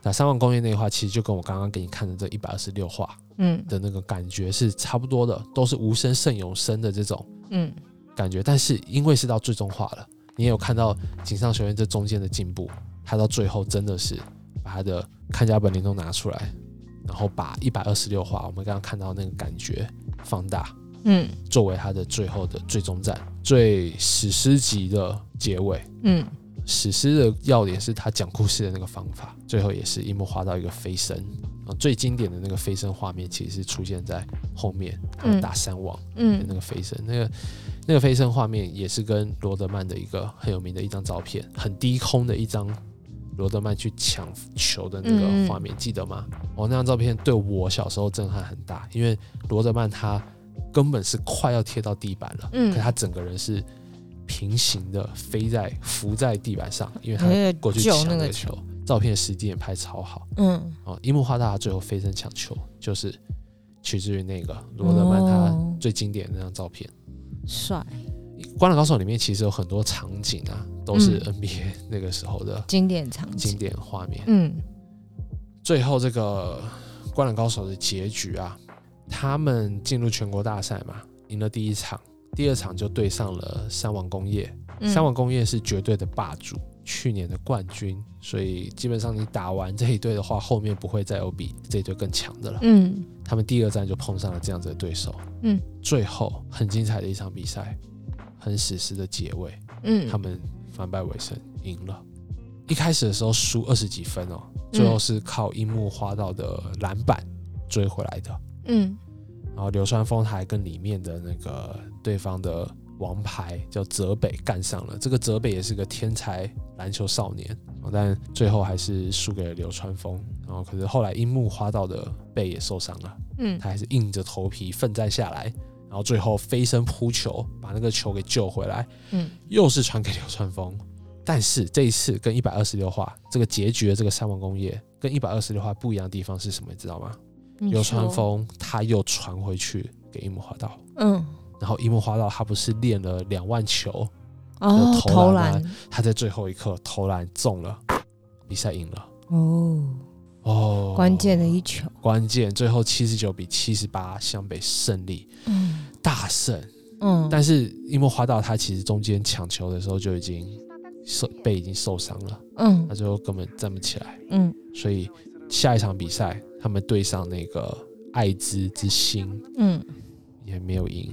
打三王工业那一话，其实就跟我刚刚给你看的这一百二十六话嗯的那个感觉是差不多的，都是无声胜有声的这种嗯感觉。但是因为是到最终话了，你也有看到井上学院这中间的进步，他到最后真的是把他的看家本领都拿出来，然后把一百二十六话我们刚刚看到那个感觉放大，嗯。作为他的最后的最终战、最史诗级的结尾。嗯。史诗的要点是他讲故事的那个方法，最后也是樱木花道一个飞身啊，最经典的那个飞升画面其实是出现在后面，他们打三王的嗯。那个飞身，那个那个飞升画面也是跟罗德曼的一个很有名的一张照片，很低空的一张罗德曼去抢球的那个画面，记得吗？哦，那张照片对我小时候震撼很大，因为罗德曼他根本是快要贴到地板了，嗯可他整个人是平行的飞在浮在地板上，因为他过去抢那个球，照片时机也拍超好嗯哦。樱木花道他最后飞身抢球，就是取自于那个罗德曼他哦最经典的那张照片。帅，《灌篮高手》里面其实有很多场景啊，都是嗯。NBA 那个时候的经典场景。经，典画面。嗯。最后这个《灌篮高手》的结局啊，他们进入全国大赛嘛，赢了第一场，第二场就对上了三王工业。嗯。三王工业是绝对的霸主，去年的冠军，所以基本上你打完这一队的话，后面不会再有比这一队更强的了。嗯。他们第二站就碰上了这样子的对手，嗯，最后很精彩的一场比赛，很史诗的结尾，嗯他们反败为胜，赢了。一开始的时候输二十几分哦，最后是靠樱木花道的篮板追回来的。嗯然后流川枫还跟里面的那个对方的王牌叫泽北干上了。这个泽北也是个天才篮球少年，哦但最后还是输给了流川枫。然后可是后来樱木花道的背也受伤了，嗯他还是硬着头皮奋战下来，然后最后飞身扑球，把那个球给救回来，嗯又是传给流川枫。但是这一次跟一百二十六话这个结局的这个三王工业跟一百二十六话不一样的地方是什么？你知道吗？流川，枫他又传回去给樱木花道，嗯然后樱木花道他不是练了两万球，哦有投篮他在最后一刻投篮中了，比赛赢了。哦，哦，关键的一球，关键，最后七十九比七十八，湘北胜利，嗯。大胜。嗯，但是樱木花道他其实中间抢球的时候就已经受背已经受伤了，嗯。他最后根本站不起来，嗯。所以下一场比赛他们对上那个爱知之星嗯。也没有赢，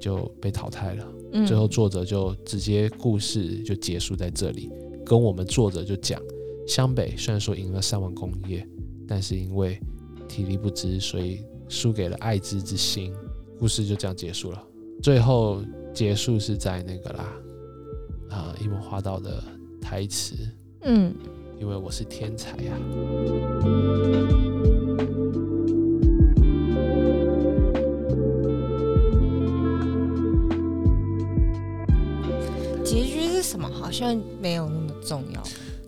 就被淘汰了。嗯，最后作者就直接故事就结束在这里，跟我们作者就讲，湘北虽然说赢了三王工业，但是因为体力不支，所以输给了爱知之心。故事就这样结束了。最后结束是在那个啦，啊，樱木花道的台词，嗯因为我是天才啊呀、结局是什么？好像没有那么重要，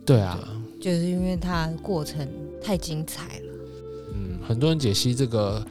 对啊，就是因为它过程太精彩了。嗯，很多人解析这个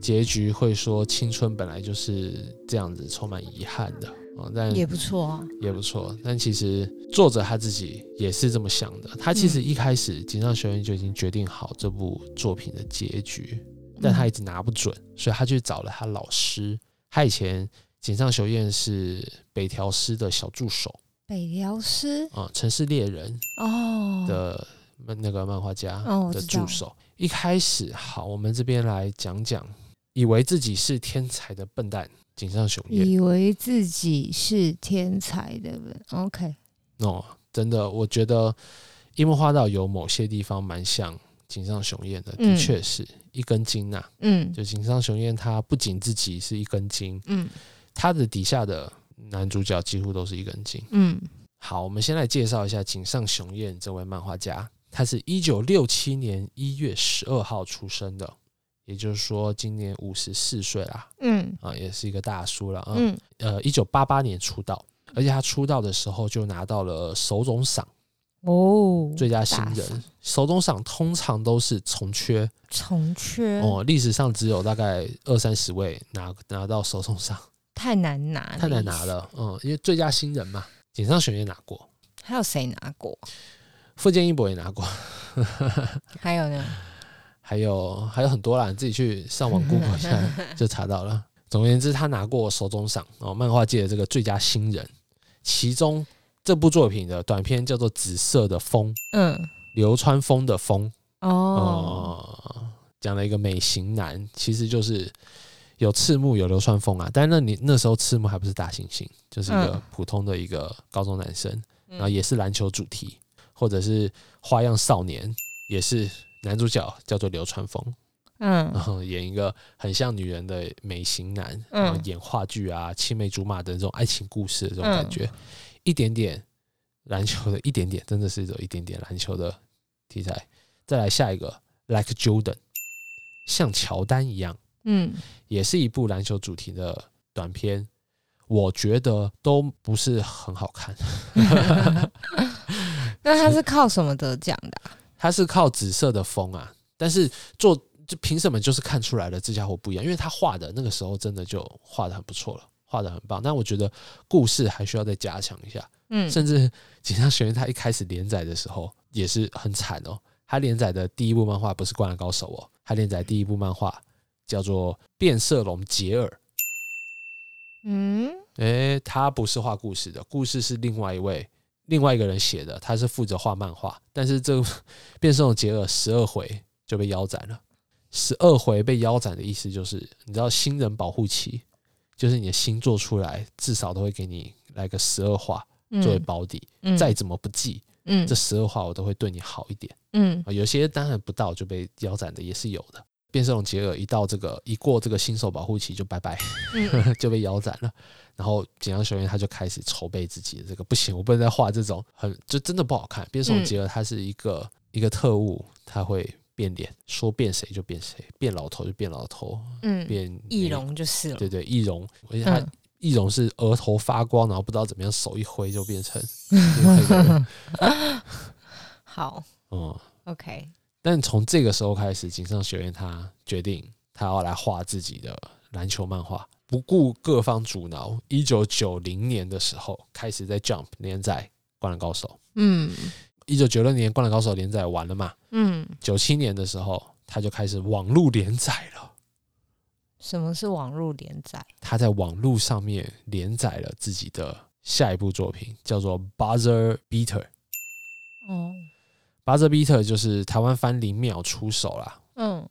结局会说，青春本来就是这样子，充满遗憾的啊、但也不错啊。也不错。但其实作者他自己也是这么想的。他其实一开始井上学院就已经决定好这部作品的结局，但他一直拿不准，所以他去找了他老师。他以前井上学院是北条司的小助手北辽师啊，城市猎人哦，的漫那个漫画家的助手。一开始，好，我们这边来讲讲，以为自己是天才的笨蛋井上雄彦。以为自己是天才的人。OK，哦，真的，我觉得樱木花道有某些地方蛮像井上雄彦的，的嗯确是一根筋呐、嗯。就井上雄彦他不仅自己是一根筋，嗯。他的底下的男主角几乎都是一根筋。嗯。好，我们先来介绍一下井上雄彦这位漫画家，他是一九六七年一月十二号出生的，也就是说今年五十四岁啦，嗯。啊，也是一个大叔了啊。嗯。呃，一九八八年出道，而且他出道的时候就拿到了手冢赏。哦，最佳新人。手冢赏通常都是从缺。从缺。哦，历史上只有大概二三十位拿拿到手冢赏，太难拿，太难拿。了。嗯，因为最佳新人嘛，井上雄彦拿过，还有谁拿过？富坚义博也拿过，还有呢？还有还有很多啦，你自己去上网 Google 一下就查到了。总而言之，他拿过手中赏哦，漫画界的这个最佳新人。其中这部作品的短片叫做《紫色的风》，嗯流川枫的枫哦哦，讲了一个美型男，其实就是有赤木有流川枫啊，但是那你那时候赤木还不是大猩猩，就是一个嗯。普通的一个高中男生，嗯。然后也是篮球主题，或者是花样少年，也是男主角叫做流川枫，嗯。然嗯后演一个很像女人的美型男，嗯。然后演话剧啊、青梅竹马的这种爱情故事的这种嗯感觉，一点点篮球的一点点，真的是有一点点篮球的题材。再来下一个，Like Jordan，像乔丹一样，嗯也是一部篮球主题的短片。我觉得都不是很好看，那他是靠什么得奖的啊？它是靠紫色的风啊，但是做就凭什么就是看出来了这家伙不一样，因为他画的那个时候真的就画的很不错了，画的很棒。但我觉得故事还需要再加强一下，嗯甚至井上学院他一开始连载的时候也是很惨哦。他连载的第一部漫画不是《灌篮高手》哦，他连载第一部漫画叫做《变色龙杰尔》。嗯诶，他不是画故事的，故事是另外一位另外一个人写的，他是负责画漫画。但是这个 变色龙杰尔十二回就被腰斩了。十二回被腰斩的意思就是，你知道新人保护期，就是你的新做出来至少都会给你来个十二画作为保底，嗯再怎么不济，嗯这十二话我都会对你好一点。嗯啊，有些当然不到就被腰斩的也是有的。变色龙杰尔一到这个一过这个新手保护期就拜拜，嗯 就被腰斩了。然后景阳学院他就开始筹备自己的这个，不行，我不能再画这种很就真的不好看。变色龙杰尔他是一个、一个特务，他会变脸，说变谁就变谁，变老头就变老头，嗯，变易容就是了。对对，易容，而且他嗯易容是额头发光，然后不知道怎么样手一挥就变成。好嗯，，OK，但从这个时候开始，井上学院他决定他要来画自己的篮球漫画，不顾各方阻挠。一九九零年的时候，开始在 Jump 连载《灌篮高手》。嗯一九九六年《灌篮高手》连载完了嘛？嗯，九七年的时候，他就开始网络连载了。什么是网络连载？他在网络上面连载了自己的下一部作品，叫做《Buzzer Beater》。哦，Buzzer Beater 就是台湾翻零秒出手啦。嗯。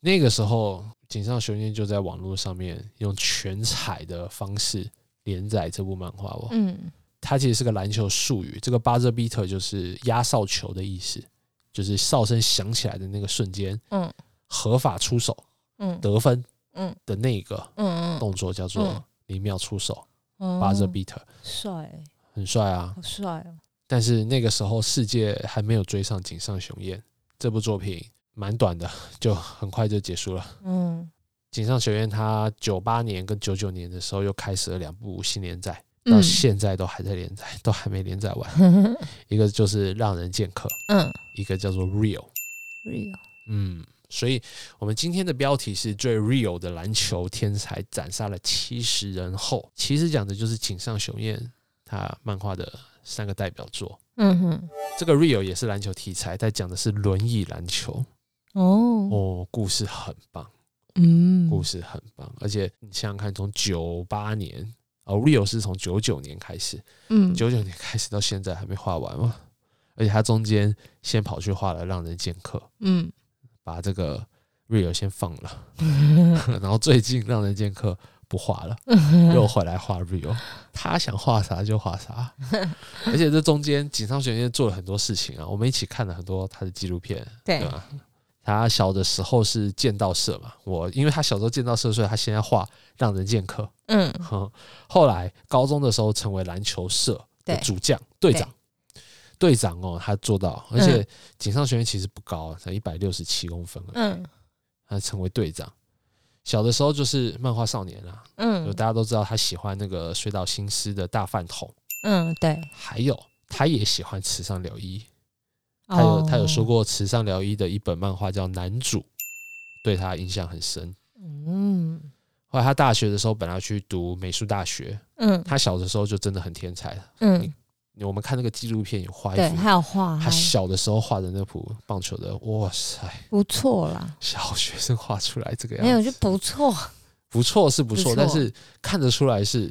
那个时候，井上雄彦就在网络上面用全彩的方式连载这部漫画哦。嗯。它其实是个篮球术语，这个 buzzer beater 就是压哨球的意思，就是哨声响起来的那个瞬间，嗯。合法出手嗯。得分嗯。的那个嗯嗯。动作叫做嗯。零秒出手嗯 buzzer beater，帅，很帅啊。好帅哦。但是那个时候世界还没有追上井上雄彦，这部作品蛮短的，就很快就结束了。嗯井上雄彦他九八年跟九九年的时候又开始了两部新连载，到嗯现在都还在连载，都还没连载完。一个就是让人剑客，嗯一个叫做 Real。，real，嗯，所以我们今天的标题是最 real 的篮球天才斩杀了七十人后，其实讲的就是井上雄彦他漫画的三个代表作。嗯哼，这个 real 也是篮球题材，但讲的是轮椅篮球哦，哦，故事很棒。嗯，故事很棒，而且你想想看，从九八年哦，Real 是从九九年开始，嗯，九九年开始到现在还没画完嘛，而且他中间先跑去画了《让人剑客》，嗯。把这个 Real 先放了，然后最近《让人剑客》不画了，又回来画 real，他想画啥就画啥，而且这中间井上学院做了很多事情啊，我们一起看了很多他的纪录片，对对吧？他小的时候是剑道社嘛，我因为他小时候剑道社，所以他现在画让人剑客。嗯，哼，后来高中的时候成为篮球社的主将队长。队长哦，他做到，而且井上学院其实不高，才一百六十七公分而已，嗯他成为队长。小的时候就是漫画少年啦，就嗯大家都知道他喜欢那个水岛新司的大饭桶，嗯，对，还有他也喜欢池上辽一，他有他有说哦，过池上辽一的一本漫画叫《男主》，对他印象很深。嗯。后来他大学的时候本来要去读美术大学，嗯。他小的时候就真的很天才了。嗯，我们看那个纪录片有画一对，幅还有画，他小的时候画的那幅棒球的，哇塞，不错啦，小学生画出来这个没有样子，就不错，不错是不错，不错但是看得出来是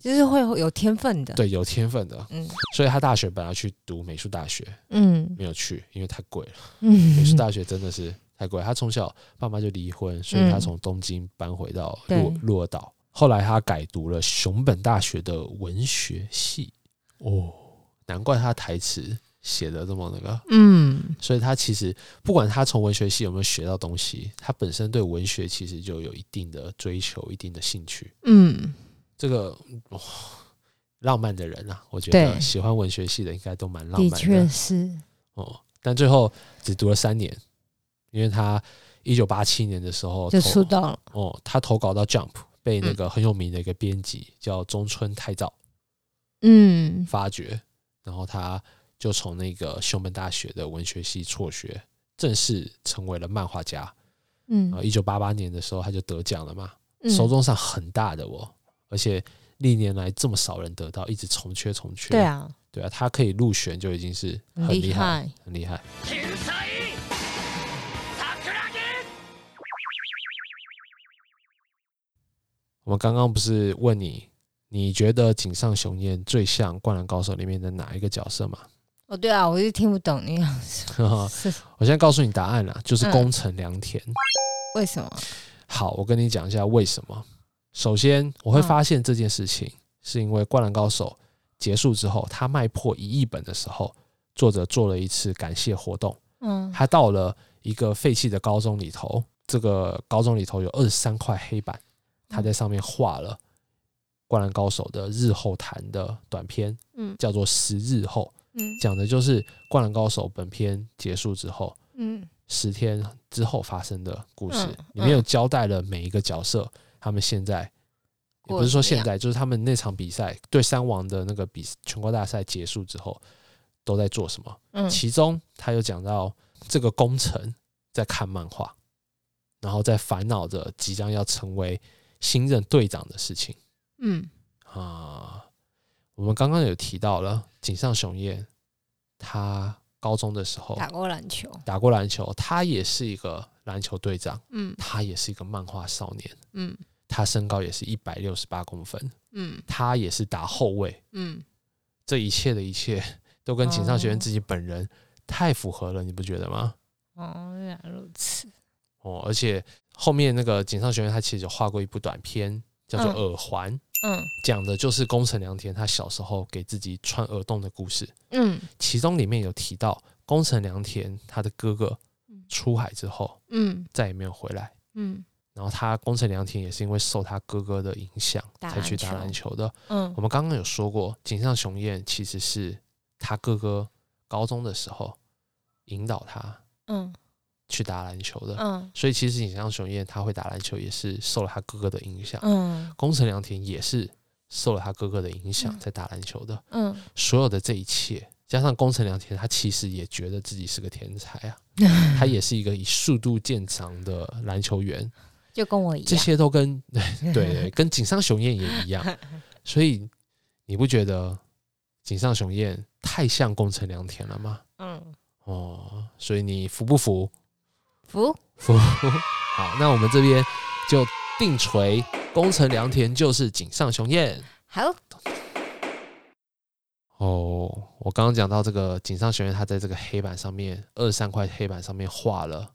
就是会有天分的。对有天分的。嗯所以他大学本来去读美术大学，嗯没有去，因为太贵了。嗯，美术大学真的是太贵。他从小爸妈就离婚，所以他嗯从东京搬回到鹿鹿儿岛。后来他改读了熊本大学的文学系，哦，难怪他台词写的这么那个。嗯所以他其实不管他从文学系有没有学到东西，他本身对文学其实就有一定的追求、一定的兴趣。嗯，这个、哇浪漫的人啊，我觉得喜欢文学系的应该都蛮浪漫的确是，哦。但最后只读了三年，因为他一九八七年的时候就投出道了。哦，他投稿到 Jump，被那嗯个很有名的一个编辑叫中村太造嗯发掘，然后他就从那个熊本大学的文学系辍学，正式成为了漫画家。嗯啊，一九八八年的时候他就得奖了嘛，嗯手中上很大的哦，而且历年来这么少人得到，一直重缺重缺。对，啊，对啊，他可以入选就已经是很很厉害，很厉害。我们刚刚不是问你，你觉得井上雄彦最像《灌篮高手》里面的哪一个角色吗？哦，对啊，我就听不懂你想说是我现在告诉你答案了，就是嗯宫城良田。为什么？好，我跟你讲一下为什么。首先，我会嗯发现这件事情，是因为《灌篮高手》结束之后，他卖破一亿本的时候，作者做了一次感谢活动。嗯他到了一个废弃的高中里头，这个高中里头有二十三块黑板，他在上面画了《灌篮高手》的日后谈的短片，嗯。叫做《十日后》，嗯。讲的就是《灌篮高手》本片结束之后，嗯。十天之后发生的故事嗯，里面有交代了每一个角色，他们现在也不是说现在，就是他们那场比赛对三王的那个比全国大赛结束之后都在做什么。嗯。其中他又讲到这个工程在看漫画，然后在烦恼着即将要成为新任队长的事情嗯啊。我们刚刚有提到了井上雄彦，他高中的时候打过篮球。打过篮球，他也是一个篮球队长，嗯他也是一个漫画少年，嗯他身高也是一百六十八公分，嗯他也是打后卫，嗯，这一切的一切都跟井上学院自己本人太符合了，你不觉得吗？哦，原来如此。哦，而且后面那个井上学院他其实有画过一部短片，叫做嗯《耳环》，嗯讲的就是宫城良田他小时候给自己穿耳洞的故事。嗯。其中里面有提到宫城良田他的哥哥嗯。出海之后嗯。再也没有回来，嗯。然后他宫城良田也是因为受他哥哥的影响才去打篮篮球的。嗯。我们刚刚有说过，井上雄彦其实是他哥哥高中的时候引导他嗯去打篮球的，嗯所以其实井上雄彦他会打篮球也是受了他哥哥的影响。嗯宫城良田也是受了他哥哥的影响嗯在打篮球的。嗯所有的这一切，加上宫城良田，他其实也觉得自己是个天才啊，他也是一个以速度见长的篮球员，就跟我一样。这些都跟 对对对，跟井上雄彦也一样。所以你不觉得井上雄彦太像宫城良田了吗？嗯，哦，所以你服不服？服服。好，那我们这边就定锤宫城良田就是井上雄彦。好。哦，我刚刚讲到这个井上雄彦，他在这个黑板上面二十三块黑板上面画了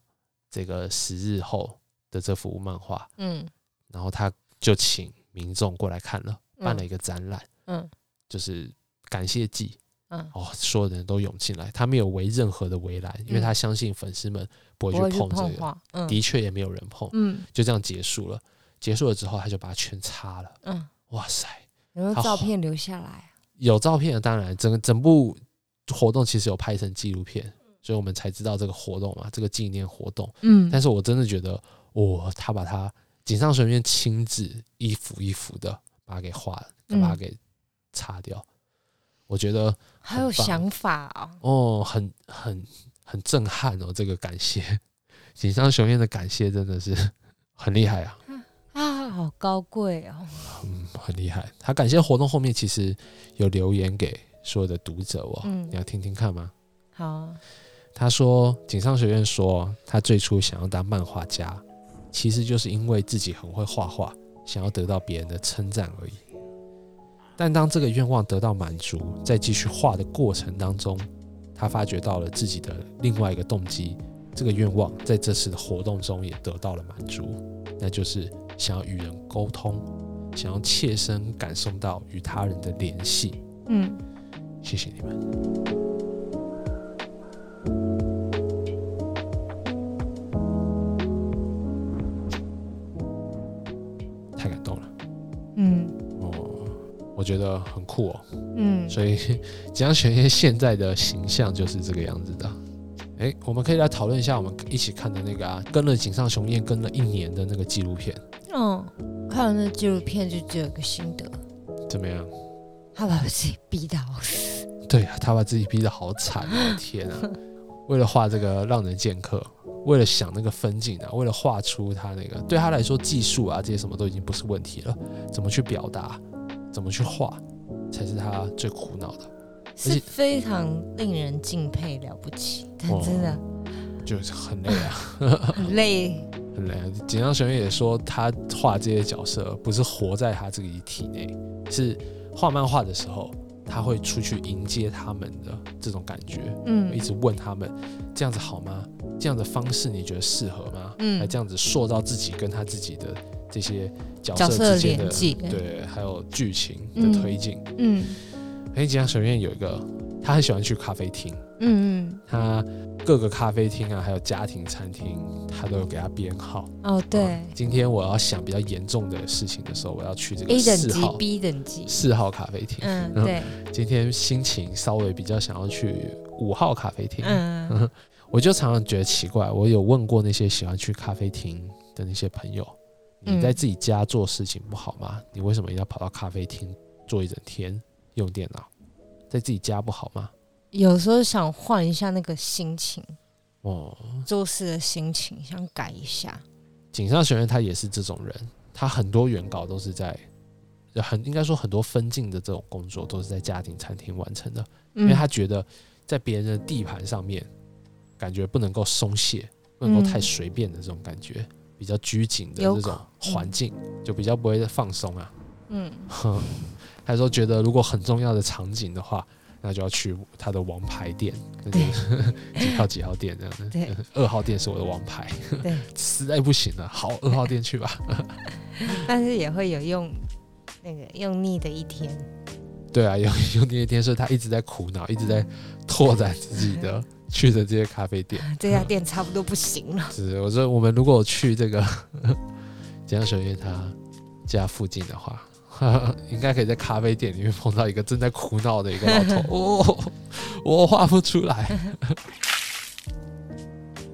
这个十日后的这幅漫画，嗯然后他就请民众过来看了，办了一个展览，嗯就是感谢祭，嗯，哦，所有的人都涌进来，他没有围任何的围栏，因为嗯他相信粉丝们不会去去碰这个，嗯的确也没有人碰，嗯就这样结束了。结束了之后，他就把它全擦了。嗯，哇塞，有没有照片留下来啊？有照片的当然，整个整部活动其实有拍成纪录片，所以我们才知道这个活动嘛，这个纪念活动。嗯但是我真的觉得，哇，他把它井上学院亲自一幅一幅的把它给画了，嗯把它给擦掉。我觉得还有想法啊，哦，很很很震撼哦，这个感谢。井上雄彦的感谢真的是很厉害啊，啊，好高贵哦，嗯，很厉害。他感谢活动后面其实有留言给所有的读者哦，嗯。你要听听看吗？好。啊，他说，井上学院说，他最初想要当漫画家，其实就是因为自己很会画画，想要得到别人的称赞而已。但当这个愿望得到满足，在继续画的过程当中，他发觉到了自己的另外一个动机，这个愿望在这次的活动中也得到了满足，那就是想要与人沟通，想要切身感受到与他人的联系。嗯，谢谢你们。觉得很酷哦。嗯，所以江玄烨现在的形象就是这个样子的。哎，我们可以来讨论一下我们一起看的那个啊，跟了井上雄彦跟了一年的那个纪录片，嗯，看了那纪录片就只有一个心得，怎么样？他把自己逼到死，对啊，他把自己逼得好惨啊！天啊，为了画这个让人剑客，为了想那个分镜啊，为了画出他那个，对他来说技术啊这些什么都已经不是问题了，怎么去表达，怎么去画，才是他最苦恼的。是非常令人敬佩了不起，但哦真的就是很累啊，很累，很累啊。井上雄彦也说，他画这些角色不是活在他自己体内，是画漫画的时候，他会出去迎接他们的这种感觉，嗯一直问他们这样子好吗？这样的方式你觉得适合吗？嗯来这样子塑造自己跟他自己的这些角角色之间的对，还有剧情的嗯推进。嗯黑、吉祥学院有一个，他很喜欢去咖啡厅，嗯嗯他各个咖啡厅啊，还有家庭餐厅，他都有给他编号。嗯，哦对啊今天我要想比较严重的事情的时候，我要去这个，A 等级四号，B 等级，四号咖啡厅。嗯嗯对，今天心情稍微比较想要去五号咖啡厅。嗯 我就常常觉得奇怪，我有问过那些喜欢去咖啡厅的那些朋友，嗯你在自己家做事情不好吗？你为什么一定要跑到咖啡厅坐一整天用电脑？在自己家不好吗？有时候想换一下那个心情，哦，做事的心情，想改一下，井上学院他也是这种人，他很多原稿都是在很应该说很多分镜的这种工作都是在家庭餐厅完成的，因因为他觉得在别人的地盘上面，感觉不能够松懈，不能够太嗯。随便的这种感觉，比较拘谨的有这种环境，就比较不会放松啊。嗯。哼，他说觉得如果很重要的场景的话，那就要去他的王牌店，那就是 几号几号店这样子。对。二号店是我的王牌，对，实在不行了，好，二号店去吧。但是也会有用那个用腻的一天，对啊，有有那天，是他一直在苦恼，一直在拓展自己的去的这些咖啡店。这家店差不多不行了，是，我说我们如果去这个江江学院他家附近的话，应该可以在咖啡店里面碰到一个正在苦恼的一个老头。哦，我画不出来。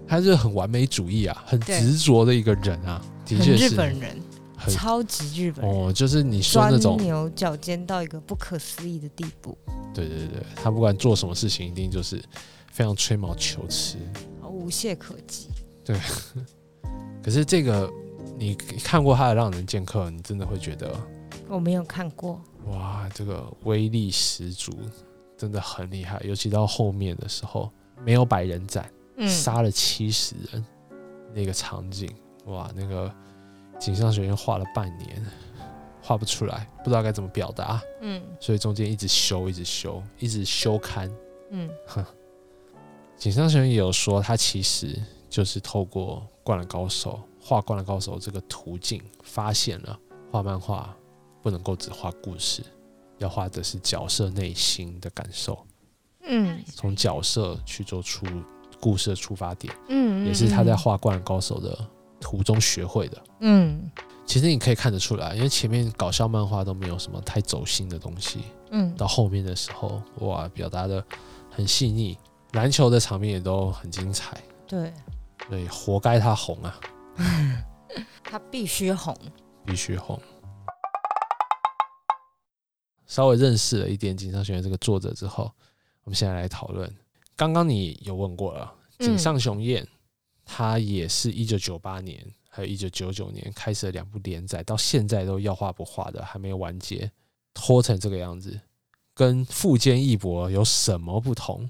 他是很完美主义啊，很执着的一个人啊，的确是日本人，很超级日本人，哦，就是你说那种，牛角尖到一个不可思议的地步，对对对，他不管做什么事情，一定就是非常吹毛求疵。无懈可击。对 可是这个你看过他的《让人剑客》，你真的会觉得我没有看过，哇，这个威力十足，真的很厉害。尤其到后面的时候，没有百人斩，嗯，杀了七十人，那个场景，哇，那个井上学院画了半年，画不出来，不知道该怎么表达，嗯。所以中间一直修，一直修，一直修刊。嗯。井上学院也有说，他其实就是透过《灌篮高手》画《灌篮高手》这个途径，发现了画漫画不能够只画故事，要画的是角色内心的感受。嗯。从角色去做出故事的出发点，嗯，也是他在画《灌篮高手》的途中学会的。嗯其实你可以看得出来，因为前面搞笑漫画都没有什么太走心的东西，嗯到后面的时候，哇，表达的很细腻，篮球的场面也都很精彩，对，对，活该他红啊，他必须红。必须红。稍微认识了一点井上雄彦这个作者之后，我们现在来讨论。刚刚你有问过了，井上雄彦他也是一九九八年还有一九九九年开始了两部连载，到现在都要画不画的，还没有完结，拖成这个样子，跟富坚义博有什么不同？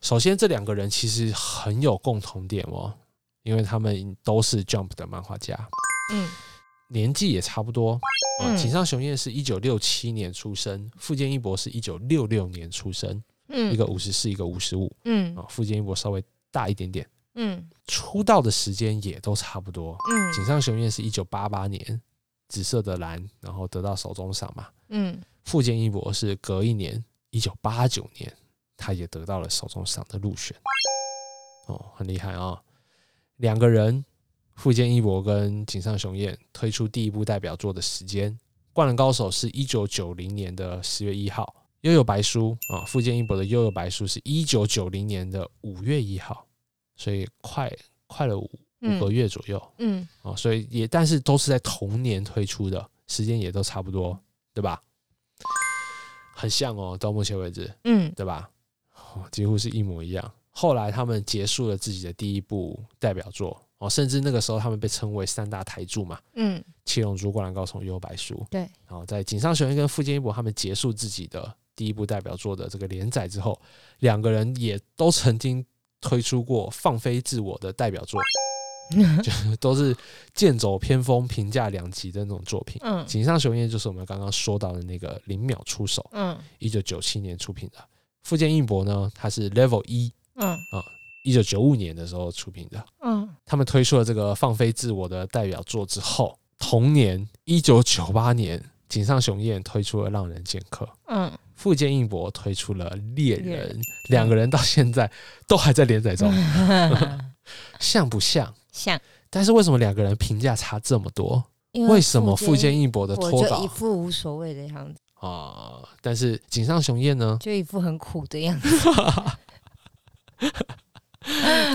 首先，这两个人其实很有共同点哦，因为他们都是 Jump 的漫画家，嗯年纪也差不多。啊，嗯井上雄彦是一九六七年出生，富坚义博是一九六六年出生，嗯，一个五十四，一个五十五嗯啊，富坚义博稍微大一点点。嗯出道的时间也都差不多。嗯井上雄彦是一九八八年紫色的蓝，然后得到手中赏嘛。嗯富坚义博是隔一年一九八九年，他也得到了手中赏的入选。哦，很厉害啊、两个人，富坚义博跟井上雄彦推出第一部代表作的时间，《灌篮高手》是一九九零年的十月一号，《悠悠白书》啊，富坚义博的《悠悠白书》是一九九零年的五月一号，所以快快了五五个月左右。嗯哦，所以也但是都是在同年推出的，时间也都差不多，对吧？很像哦，到目前为止，嗯对吧？哦，几乎是一模一样。后来他们结束了自己的第一部代表作哦，甚至那个时候他们被称为三大台柱嘛，嗯《七龙珠》《灌篮高手》《幽游白书》。对，然后在井上雄彦跟富坚义博他们结束自己的第一部代表作的这个连载之后，两个人也都曾经推出过放飞自我的代表作，就是都是剑走偏锋、评价两极的那种作品。嗯井上雄彦就是我们刚刚说到的那个零秒出手，嗯一九九七年出品的。富坚义博呢，他是 Level 一，嗯啊一九九五年的时候出品的。嗯他们推出了这个放飞自我的代表作之后，同年一九九八年，井上雄彦推出了《浪人剑客》，嗯富坚义博推出了《猎猎人。人》，两个人到现在都还在连载中，嗯，像不像？像。但是为什么两个人评价差这么多？因为什么富富坚义博的我脱稿？一副无所谓的样子，啊、但是井上雄彦呢？就一副很苦的样子，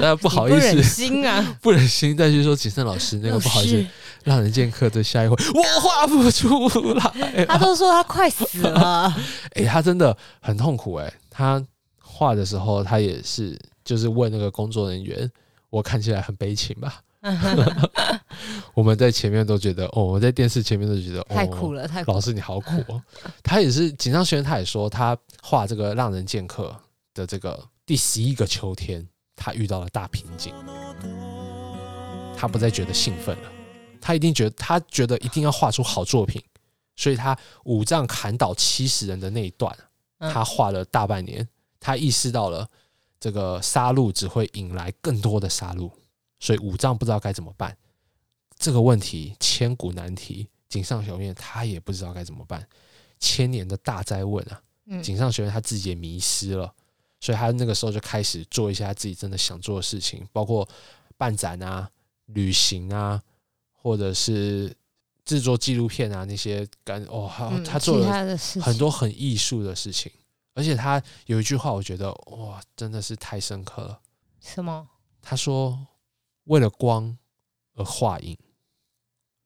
呃，不好意思不忍思，心啊，不忍心再去说井上老师那个不好意思，让人剑客的下一回我画不出来。他都说他快死了，哎、他真的很痛苦哎、他画的时候，他也是就是问那个工作人员，我看起来很悲情吧？我们在前面都觉得，哦，我在电视前面都觉得，哦、太苦了，太苦了，老师你好苦哦。他也是井上轩，他也说他画这个让人剑客的这个第十一个秋天，他遇到了大瓶颈，他不再觉得兴奋了，他一定觉得他觉得一定要画出好作品，所以他五丈砍倒七十人的那一段，嗯他画了大半年，他意识到了这个杀戮只会引来更多的杀戮，所以五丈不知道该怎么办。这个问题千古难题，井上雄彦他也不知道该怎么办，千年的大灾问啊！嗯井上雄彦他自己也迷失了，所以他那个时候就开始做一些他自己真的想做的事情，包括办展啊、旅行啊，或者是制作纪录片啊那些感哦，他嗯他做了很多很艺术的事情，而且他有一句话，我觉得哇，真的是太深刻了。什么？他说：“为了光而画影，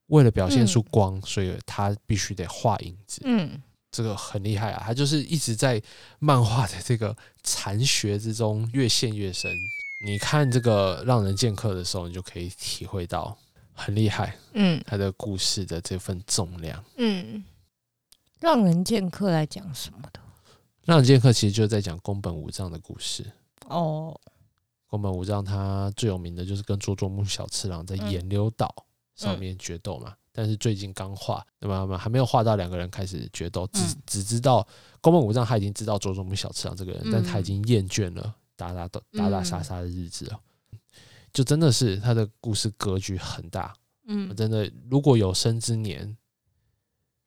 为了表现出嗯光，所以他必须得画影子。嗯这个很厉害啊！他就是一直在漫画的这个禅学之中越陷越深。你看这个《让人剑客》的时候，你就可以体会到很厉害嗯。他的故事的这份重量。嗯，让人剑客来讲什么的？《让人剑客》其实就是在讲宫本武藏的故事。哦，宫本武藏他最有名的就是跟佐佐木小次郎在嗯。岩流岛上面决斗嘛，但是最近刚画，那么还没有画到两个人开始决斗，只、嗯。只知道宫本武藏他已经知道佐佐木小次郎这个人，嗯。但他已经厌倦了打打斗打打杀杀的日子了，就真的是他的故事格局很大，嗯。真的如果有生之年，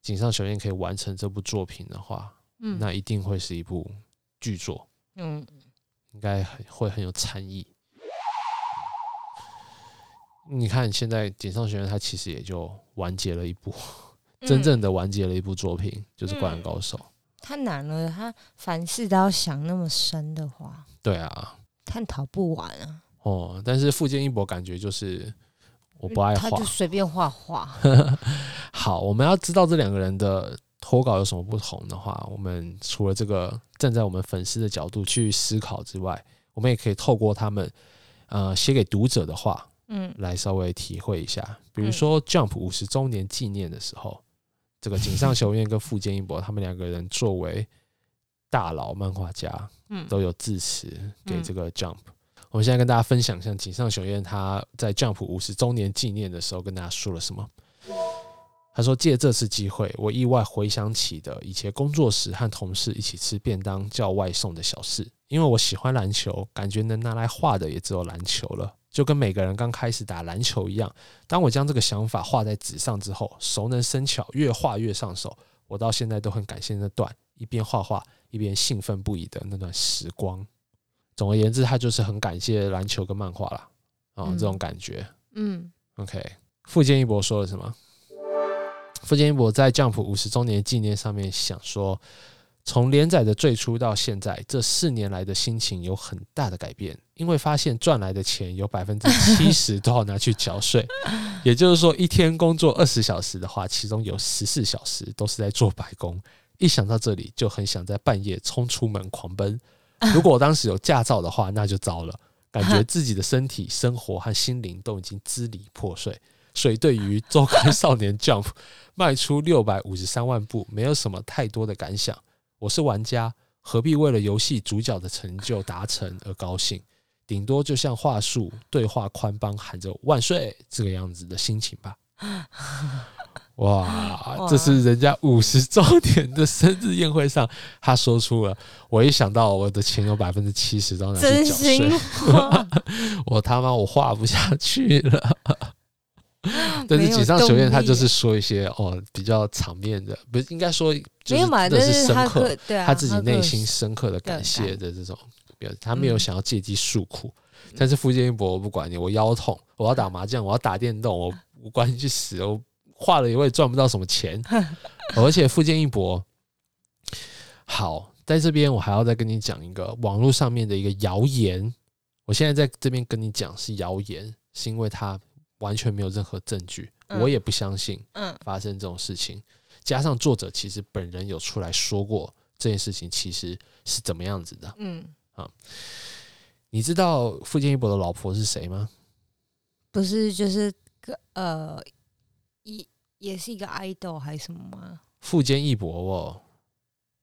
井上雄彦可以完成这部作品的话，嗯。那一定会是一部巨作，嗯。应该很会很有参意。你看，现在井上学院他其实也就完结了一部，真正的完结了一部作品，就是《灌篮高手》。太难了，他凡事都要想那么深的话，对啊，探讨不完啊。哦，但是富坚义博感觉就是我不爱画他就。随便画画。好，我们要知道这两个人的投稿有什么不同的话，我们除了这个站在我们粉丝的角度去思考之外，我们也可以透过他们呃写给读者的话嗯来稍微体会一下。比如说 Jump 五十周年纪念的时候，这个井上雄彦跟富坚义博他们两个人作为大佬漫画家，嗯都有致辞给这个 Jump。我现在跟大家分享一下井上雄彦他在 Jump 五十周年纪念的时候跟大家说了什么。他说：“借这次机会，我意外回想起的以前工作时和同事一起吃便当、叫外送的小事。因为我喜欢篮球，感觉能拿来画的也只有篮球了，就跟每个人刚开始打篮球一样。当我将这个想法画在纸上之后，熟能生巧，越画越上手。我到现在都很感谢那段一边画画一边兴奋不已的那段时光。总而言之，他就是很感谢篮球跟漫画啦，啊、嗯这种感觉。嗯 OK，富坚义博说了什么？富坚义博在 Jump 五十周年纪念上面想说，从连载的最初到现在，这四年来的心情有很大的改变，因为发现赚来的钱有百分之七十都要拿去缴税，也就是说，一天工作二十小时的话，其中有十四小时都是在做白工。一想到这里，就很想在半夜冲出门狂奔。如果我当时有驾照的话，那就糟了。感觉 自己的身体、生活和心灵都已经支离破碎，所以对于周刊少年 Jump 卖出六百五十三万部，没有什么太多的感想。我是玩家，何必为了游戏主角的成就达成而高兴？顶多就像话术对话宽帮喊着万岁这个样子的心情吧。哇，这是人家五十周年的生日宴会上，他说出了。我一想到我的钱有百分之七十都拿去真缴税 我他妈我画不下去了。但是没有井上雄彦他就是说一些哦比较场面的，不是应该说就有嘛？是深刻个，对啊，他自己内心深刻的感谢的这种表，他没有嗯想要借机诉苦。但是福建一博我不管你，我腰痛，我要打麻将，我要打电动，我我管你去死，我画了我也赚不到什么钱。而且福建一博好，在这边我还要再跟你讲一个网络上面的一个谣言。我现在在这边跟你讲是谣言，是因为他完全没有任何证据，嗯我也不相信嗯发生这种事情。加上作者其实本人有出来说过这件事情其实是怎么样子的。嗯，啊你知道富坚义博的老婆是谁吗？不是就是个呃一也是一个 idol 还是什么吗？富坚义博哦，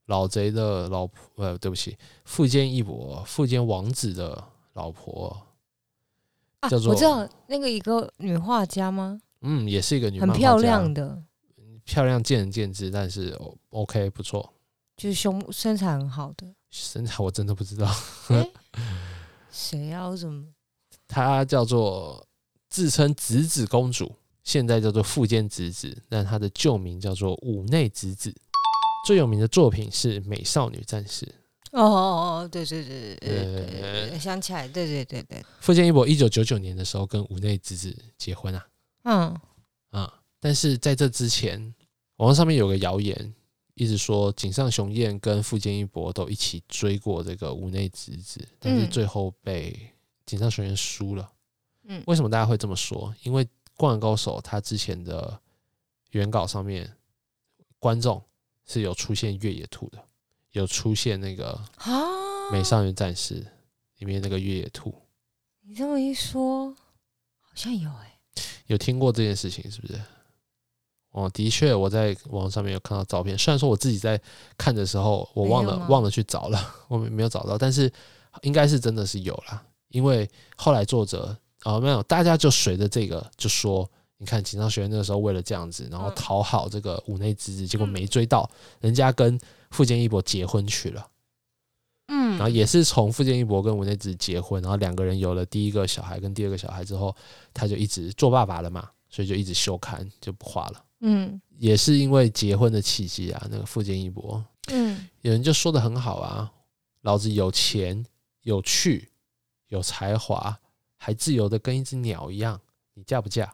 老贼的老婆，呃，对不起，富坚义博，富坚王子的老婆，啊，叫做我知道那个一个女画家吗？嗯，也是一个女很漂亮，的，漂亮见仁见智，但是哦 OK 不错，就是胸身材很好的。身材我真的不知道，诶 谁啊？我怎么？她叫做自称子子公主，现在叫做富坚直子，但他的旧名叫做武内直子。最有名的作品是《美少女战士》。哦哦哦，对对对对对想起来，对对对对，富坚义博一九九九年的时候跟武内直子结婚啊，嗯啊、但是在这之前，网络上面有个谣言，一直说井上雄彦跟富坚义博都一起追过这个武内直子，但是嗯最后被井上雄彦输了。嗯为什么大家会这么说？因为《灌篮高手》他之前的原稿上面，观众是有出现越野兔的，有出现那个啊，《美少女战士》里面那个越野兔，你这么一说，好像有哎、有听过这件事情是不是？哦，的确，我在网上面有看到照片。虽然说我自己在看的时候，我忘了忘了去找了，我没没有找到，但是应该是真的是有啦。因为后来作者啊、没有，大家就随着这个就说，你看井上学院那个时候为了这样子，然后嗯讨好这个五内直子，结果嗯没追到，人家跟富坚义博结婚去了。嗯，然后也是从富坚义博跟五内直子结婚，然后两个人有了第一个小孩跟第二个小孩之后，他就一直做爸爸了嘛，所以就一直休刊就不画了。嗯也是因为结婚的契机啊，那个富坚义博嗯有人就说的很好啊，老子有钱、有趣、有才华，还自由的跟一只鸟一样，你嫁不嫁？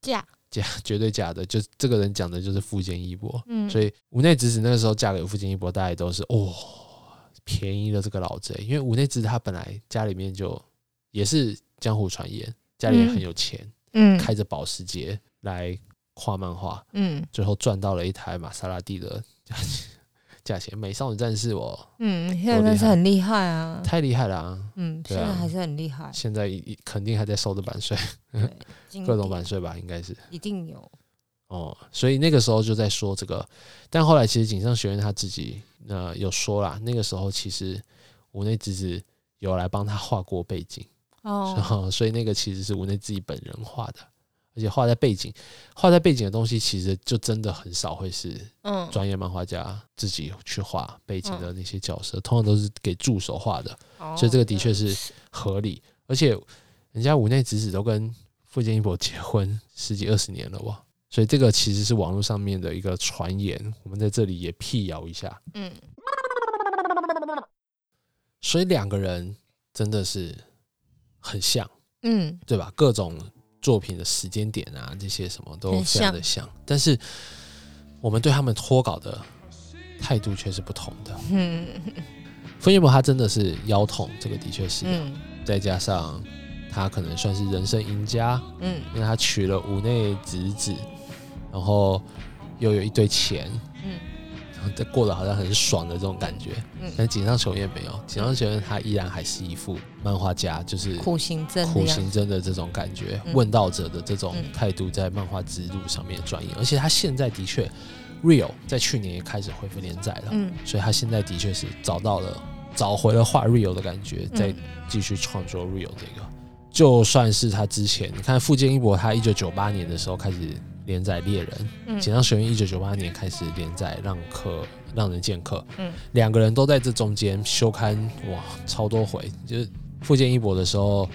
嫁，嫁，绝对嫁的。就这个人讲的就是富坚义博，嗯，所以五内直子那个时候嫁给富坚义博，大家都是哦，便宜了这个老贼，因为五内直子他本来家里面就也是江湖传言，家里面很有钱，嗯。开着保时捷来画漫画，嗯。最后赚到了一台玛莎拉蒂的价钱。美少女战士我嗯，现在真是很厉害啊，太厉害了啊！嗯，啊。现在还是很厉害，现在肯定还在收着版税，各种版税吧，应该是。一定有，哦。所以那个时候就在说这个，但后来其实井上学院他自己呃有说啦，那个时候其实五内直子有来帮他画过背景，哦，哦，所以那个其实是五内自己本人画的，而且画在背景，画在背景的东西其实就真的很少会是嗯，专业漫画家自己去画背景的那些角色，通常都是给助手画的。哦所以这个的确是合理，而且人家五内直子都跟富坚义博结婚十几二十年了哇，所以这个其实是网络上面的一个传言，我们在这里也辟谣一下。嗯所以两个人真的是很像，嗯对吧？各种作品的时间点啊，这些什么都非常的像，但是我们对他们脱稿的态度却是不同的。嗯。富坚义博他真的是腰痛，这个的确是，嗯。再加上他可能算是人生赢家，嗯。因为他娶了五内直子，然后又有一堆钱，过得好像很爽的这种感觉。嗯但井上雄彦没有，井上雄彦他依然还是一副漫画家，就是苦行僧苦行僧的这种感觉，嗯问道者的这种嗯态度，在漫画之路上面转移。而且他现在的确，Real 在去年也开始恢复连载了，嗯所以他现在的确是找到了找回了画 Real 的感觉，在嗯继续创作 Real 这个。就算是他之前，你看富坚义博，他一九九八年的时候开始连载猎人，嗯。井上雄彦一九九八年开始连载让客让人见客，嗯。两个人都在这中间休刊哇超多回，就是富坚义博的时候，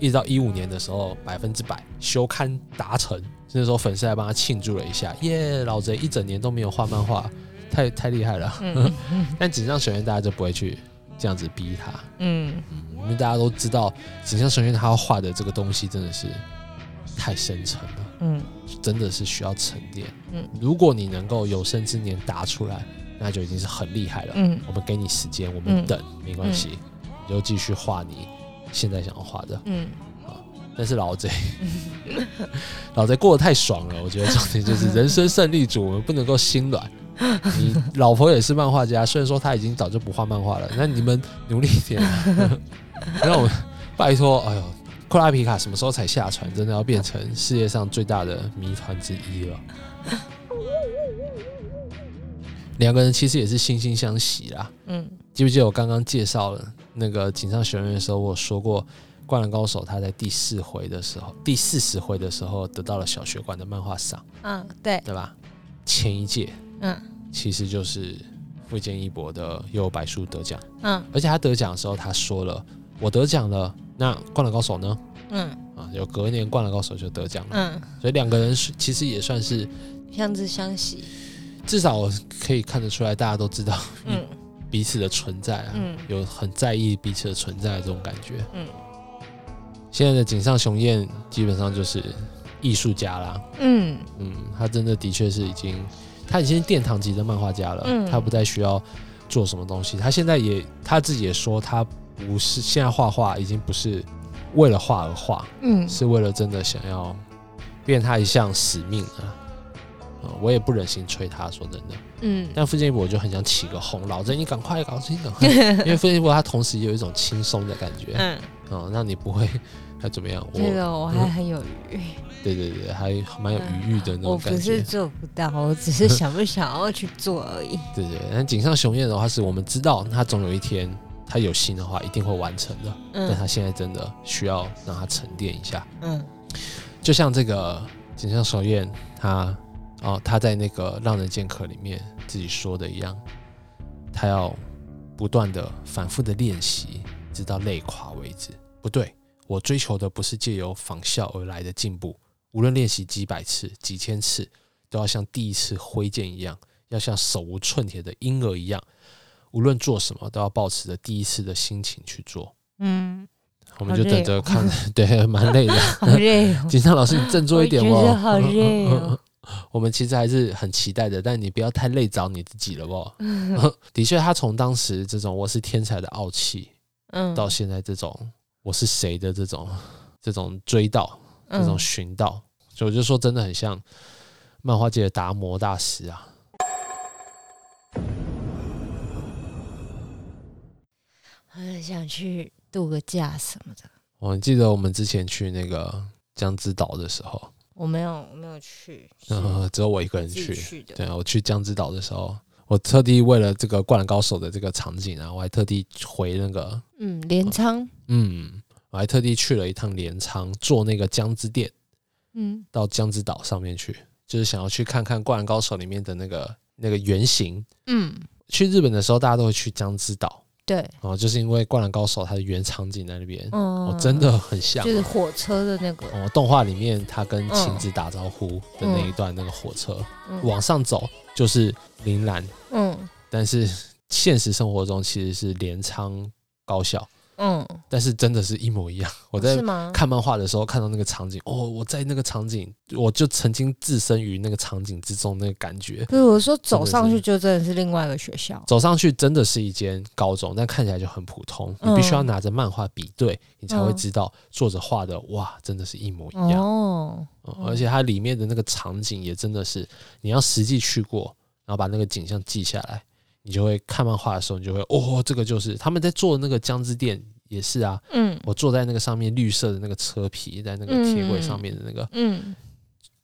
一直到一五年的时候百分之百休刊达成，那时候粉丝还帮他庆祝了一下，耶，老贼一整年都没有画漫画，太太厉害了。嗯。但锦上雄彦大家就不会去这样子逼他，嗯。嗯，因为大家都知道锦上雄彦他要画的这个东西真的是太深沉了。嗯真的是需要沉淀。嗯如果你能够有生之年答出来，那就已经是很厉害了。嗯我们给你时间，我们嗯等，没关系，你就继续画你现在想要画的。嗯啊但是老贼，老贼过得太爽了，我觉得重点就是人生胜利组，我们不能够心软。你老婆也是漫画家，虽然说她已经早就不画漫画了，那你们努力一点、啊，让我拜托，哎呦，库拉皮卡什么时候才下船？真的要变成世界上最大的谜团之一了。两个人其实也是惺惺相惜啦。嗯记不记得我刚刚介绍了那个井上学院的时候，我说过《灌篮高手》他在第四回的时候，第四十回的时候得到了小学馆的漫画赏，嗯对对吧？前一届嗯其实就是富坚义博的《幽游白书》得奖，嗯而且他得奖的时候他说了：“我得奖了，那《灌篮高手》呢？”嗯。啊，有隔年《灌篮高手》就得奖了，嗯，所以两个人是其实也算是相知相惜，至少我可以看得出来，大家都知道嗯。彼此的存在啊，嗯。有很在意彼此的存在的这种感觉。嗯。现在的井上雄彦基本上就是艺术家啦，嗯。嗯，他真的的确是已经，他已经是殿堂级的漫画家了，嗯。他不再需要做什么东西，他现在也他自己也说，他不是现在画画已经不是为了画而画，嗯是为了真的想要变他一项使命啊。啊我也不忍心催他，说真的。嗯但富坚义博就很想起个哄，老子你赶快，搞清赶快，因为富坚义博他同时也有一种轻松的感觉，嗯，啊、让你不会还怎么样？我这个我还很有余，对对对，还蛮有余裕的那我不种感觉是。做不到，我只是想不想要去做而已。对对，但井上雄彦的话，是我们知道他总有一天他有心的话，一定会完成的。但嗯他现在真的需要让他沉淀一下，嗯就像这个井上守彦他哦他在那个《浪人剑客》里面自己说的一样，他要不断的反复的练习，直到累垮为止。不对，我追求的不是借由仿效而来的进步，无论练习几百次、几千次，都要像第一次挥剑一样，要像手无寸铁的婴儿一样，无论做什么都要保持着第一次的心情去做。嗯，我们就等着好看，对，蛮累的。好累哦，金昌老师，你振作一点哦。我觉得好累哦。我们其实还是很期待的，但你不要太累着你自己了不？的确，他从当时这种我是天才的傲气，嗯，到现在这种我是谁的这种这种追悼、这种嗯寻道，所以我就说真的很像漫画界的达摩大师啊。很想去度个假什么的。我记得我们之前去那个江之岛的时候，我没有，我没有去，是呃，只有我一个人去。对啊，我去江之岛的时候，我特地为了这个《灌篮高手》的这个场景啊，我还特地回那个，嗯，镰仓，嗯，我还特地去了一趟镰仓，坐那个江之电嗯到江之岛上面去，就是想要去看看《灌篮高手》里面的那个那个原型。嗯，去日本的时候，大家都会去江之岛对，哦，就是因为《灌篮高手》它的原场景在那边，嗯，哦，真的很像就是火车的那个，哦，动画里面他跟晴子打招呼的那一段那个火车，嗯。往上走就是铃兰，嗯。但是现实生活中其实是镰仓高校，嗯，但是真的是一模一样。我在？看漫画的时候看到那个场景，哦，我在那个场景，我就曾经置身于那个场景之中，那个感觉。可是我说走上去就真的是另外一个学校，走上去真的是一间高中，但看起来就很普通。你必须要拿着漫画比对，你才会嗯知道作者画的哇，真的是一模一样。哦，嗯而且它里面的那个场景也真的是，你要实际去过，然后把那个景象记下来，你就会看漫画的时候，你就会哦，这个就是他们在做的那个江之店也是啊。嗯我坐在那个上面绿色的那个车皮，在那个铁轨上面的那个，嗯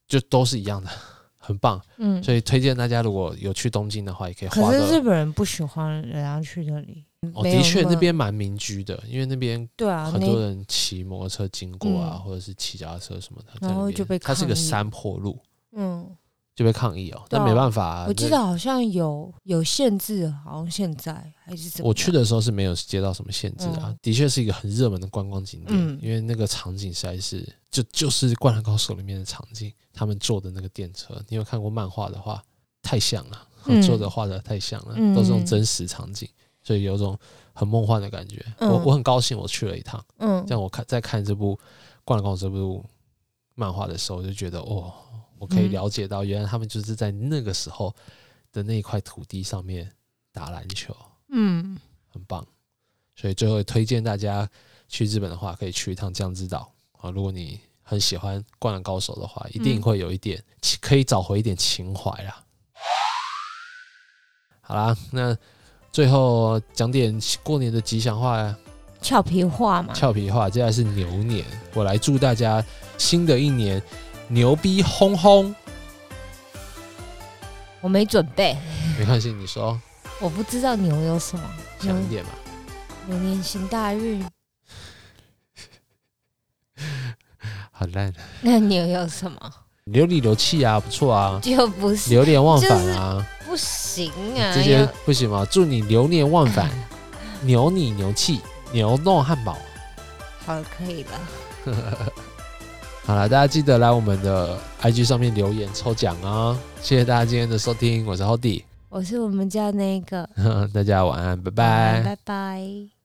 就都是一样的，很棒。嗯。所以推荐大家如果有去东京的话，也可以可。是日本人不喜欢人家去那里，哦，的确那边蛮民居的，因为那边对啊，很多人骑摩托车经过啊，嗯或者是骑脚踏车什么的，然后就被它是一个山坡路，嗯，就被抗议哦。但没办法啊，我记得好像有有限制，好像现在还是怎么？我去的时候是没有接到什么限制啊，嗯的确是一个很热门的观光景点，嗯因为那个场景实在是就就是《灌篮高手》里面的场景，他们坐的那个电车，你有看过漫画的话，太像了，嗯作者画的太像了，嗯都是种真实场景，所以有种很梦幻的感觉。嗯我我很高兴我去了一趟，嗯这样我看在看这部《灌篮高手》这部漫画的时候，我就觉得哦，我可以嗯了解到原来他们就是在那个时候的那一块土地上面打篮球。嗯很棒。所以最后推荐大家去日本的话，可以去一趟江之岛啊。如果你很喜欢《灌篮高手》的话，一定嗯会有一点情可以找回一点情怀啦。好啦，那最后讲点过年的吉祥话呀，俏皮话嘛，俏皮话。接下来是牛年，我来祝大家新的一年牛逼哄哄。我没准备，没关系，你说我不知道牛有什么。牛想一点嘛。牛年行大运，好烂，那牛有什么？流里流气啊，不错啊，就不是流连忘返啊。不行啊，这些不行吗？祝你流连忘返，牛你牛气，牛弄汉堡。好，可以了。好了，大家记得来我们的 IG 上面留言抽奖啊！谢谢大家今天的收听，我是 Hody，我是我们家那个，大家晚安，拜拜。拜拜。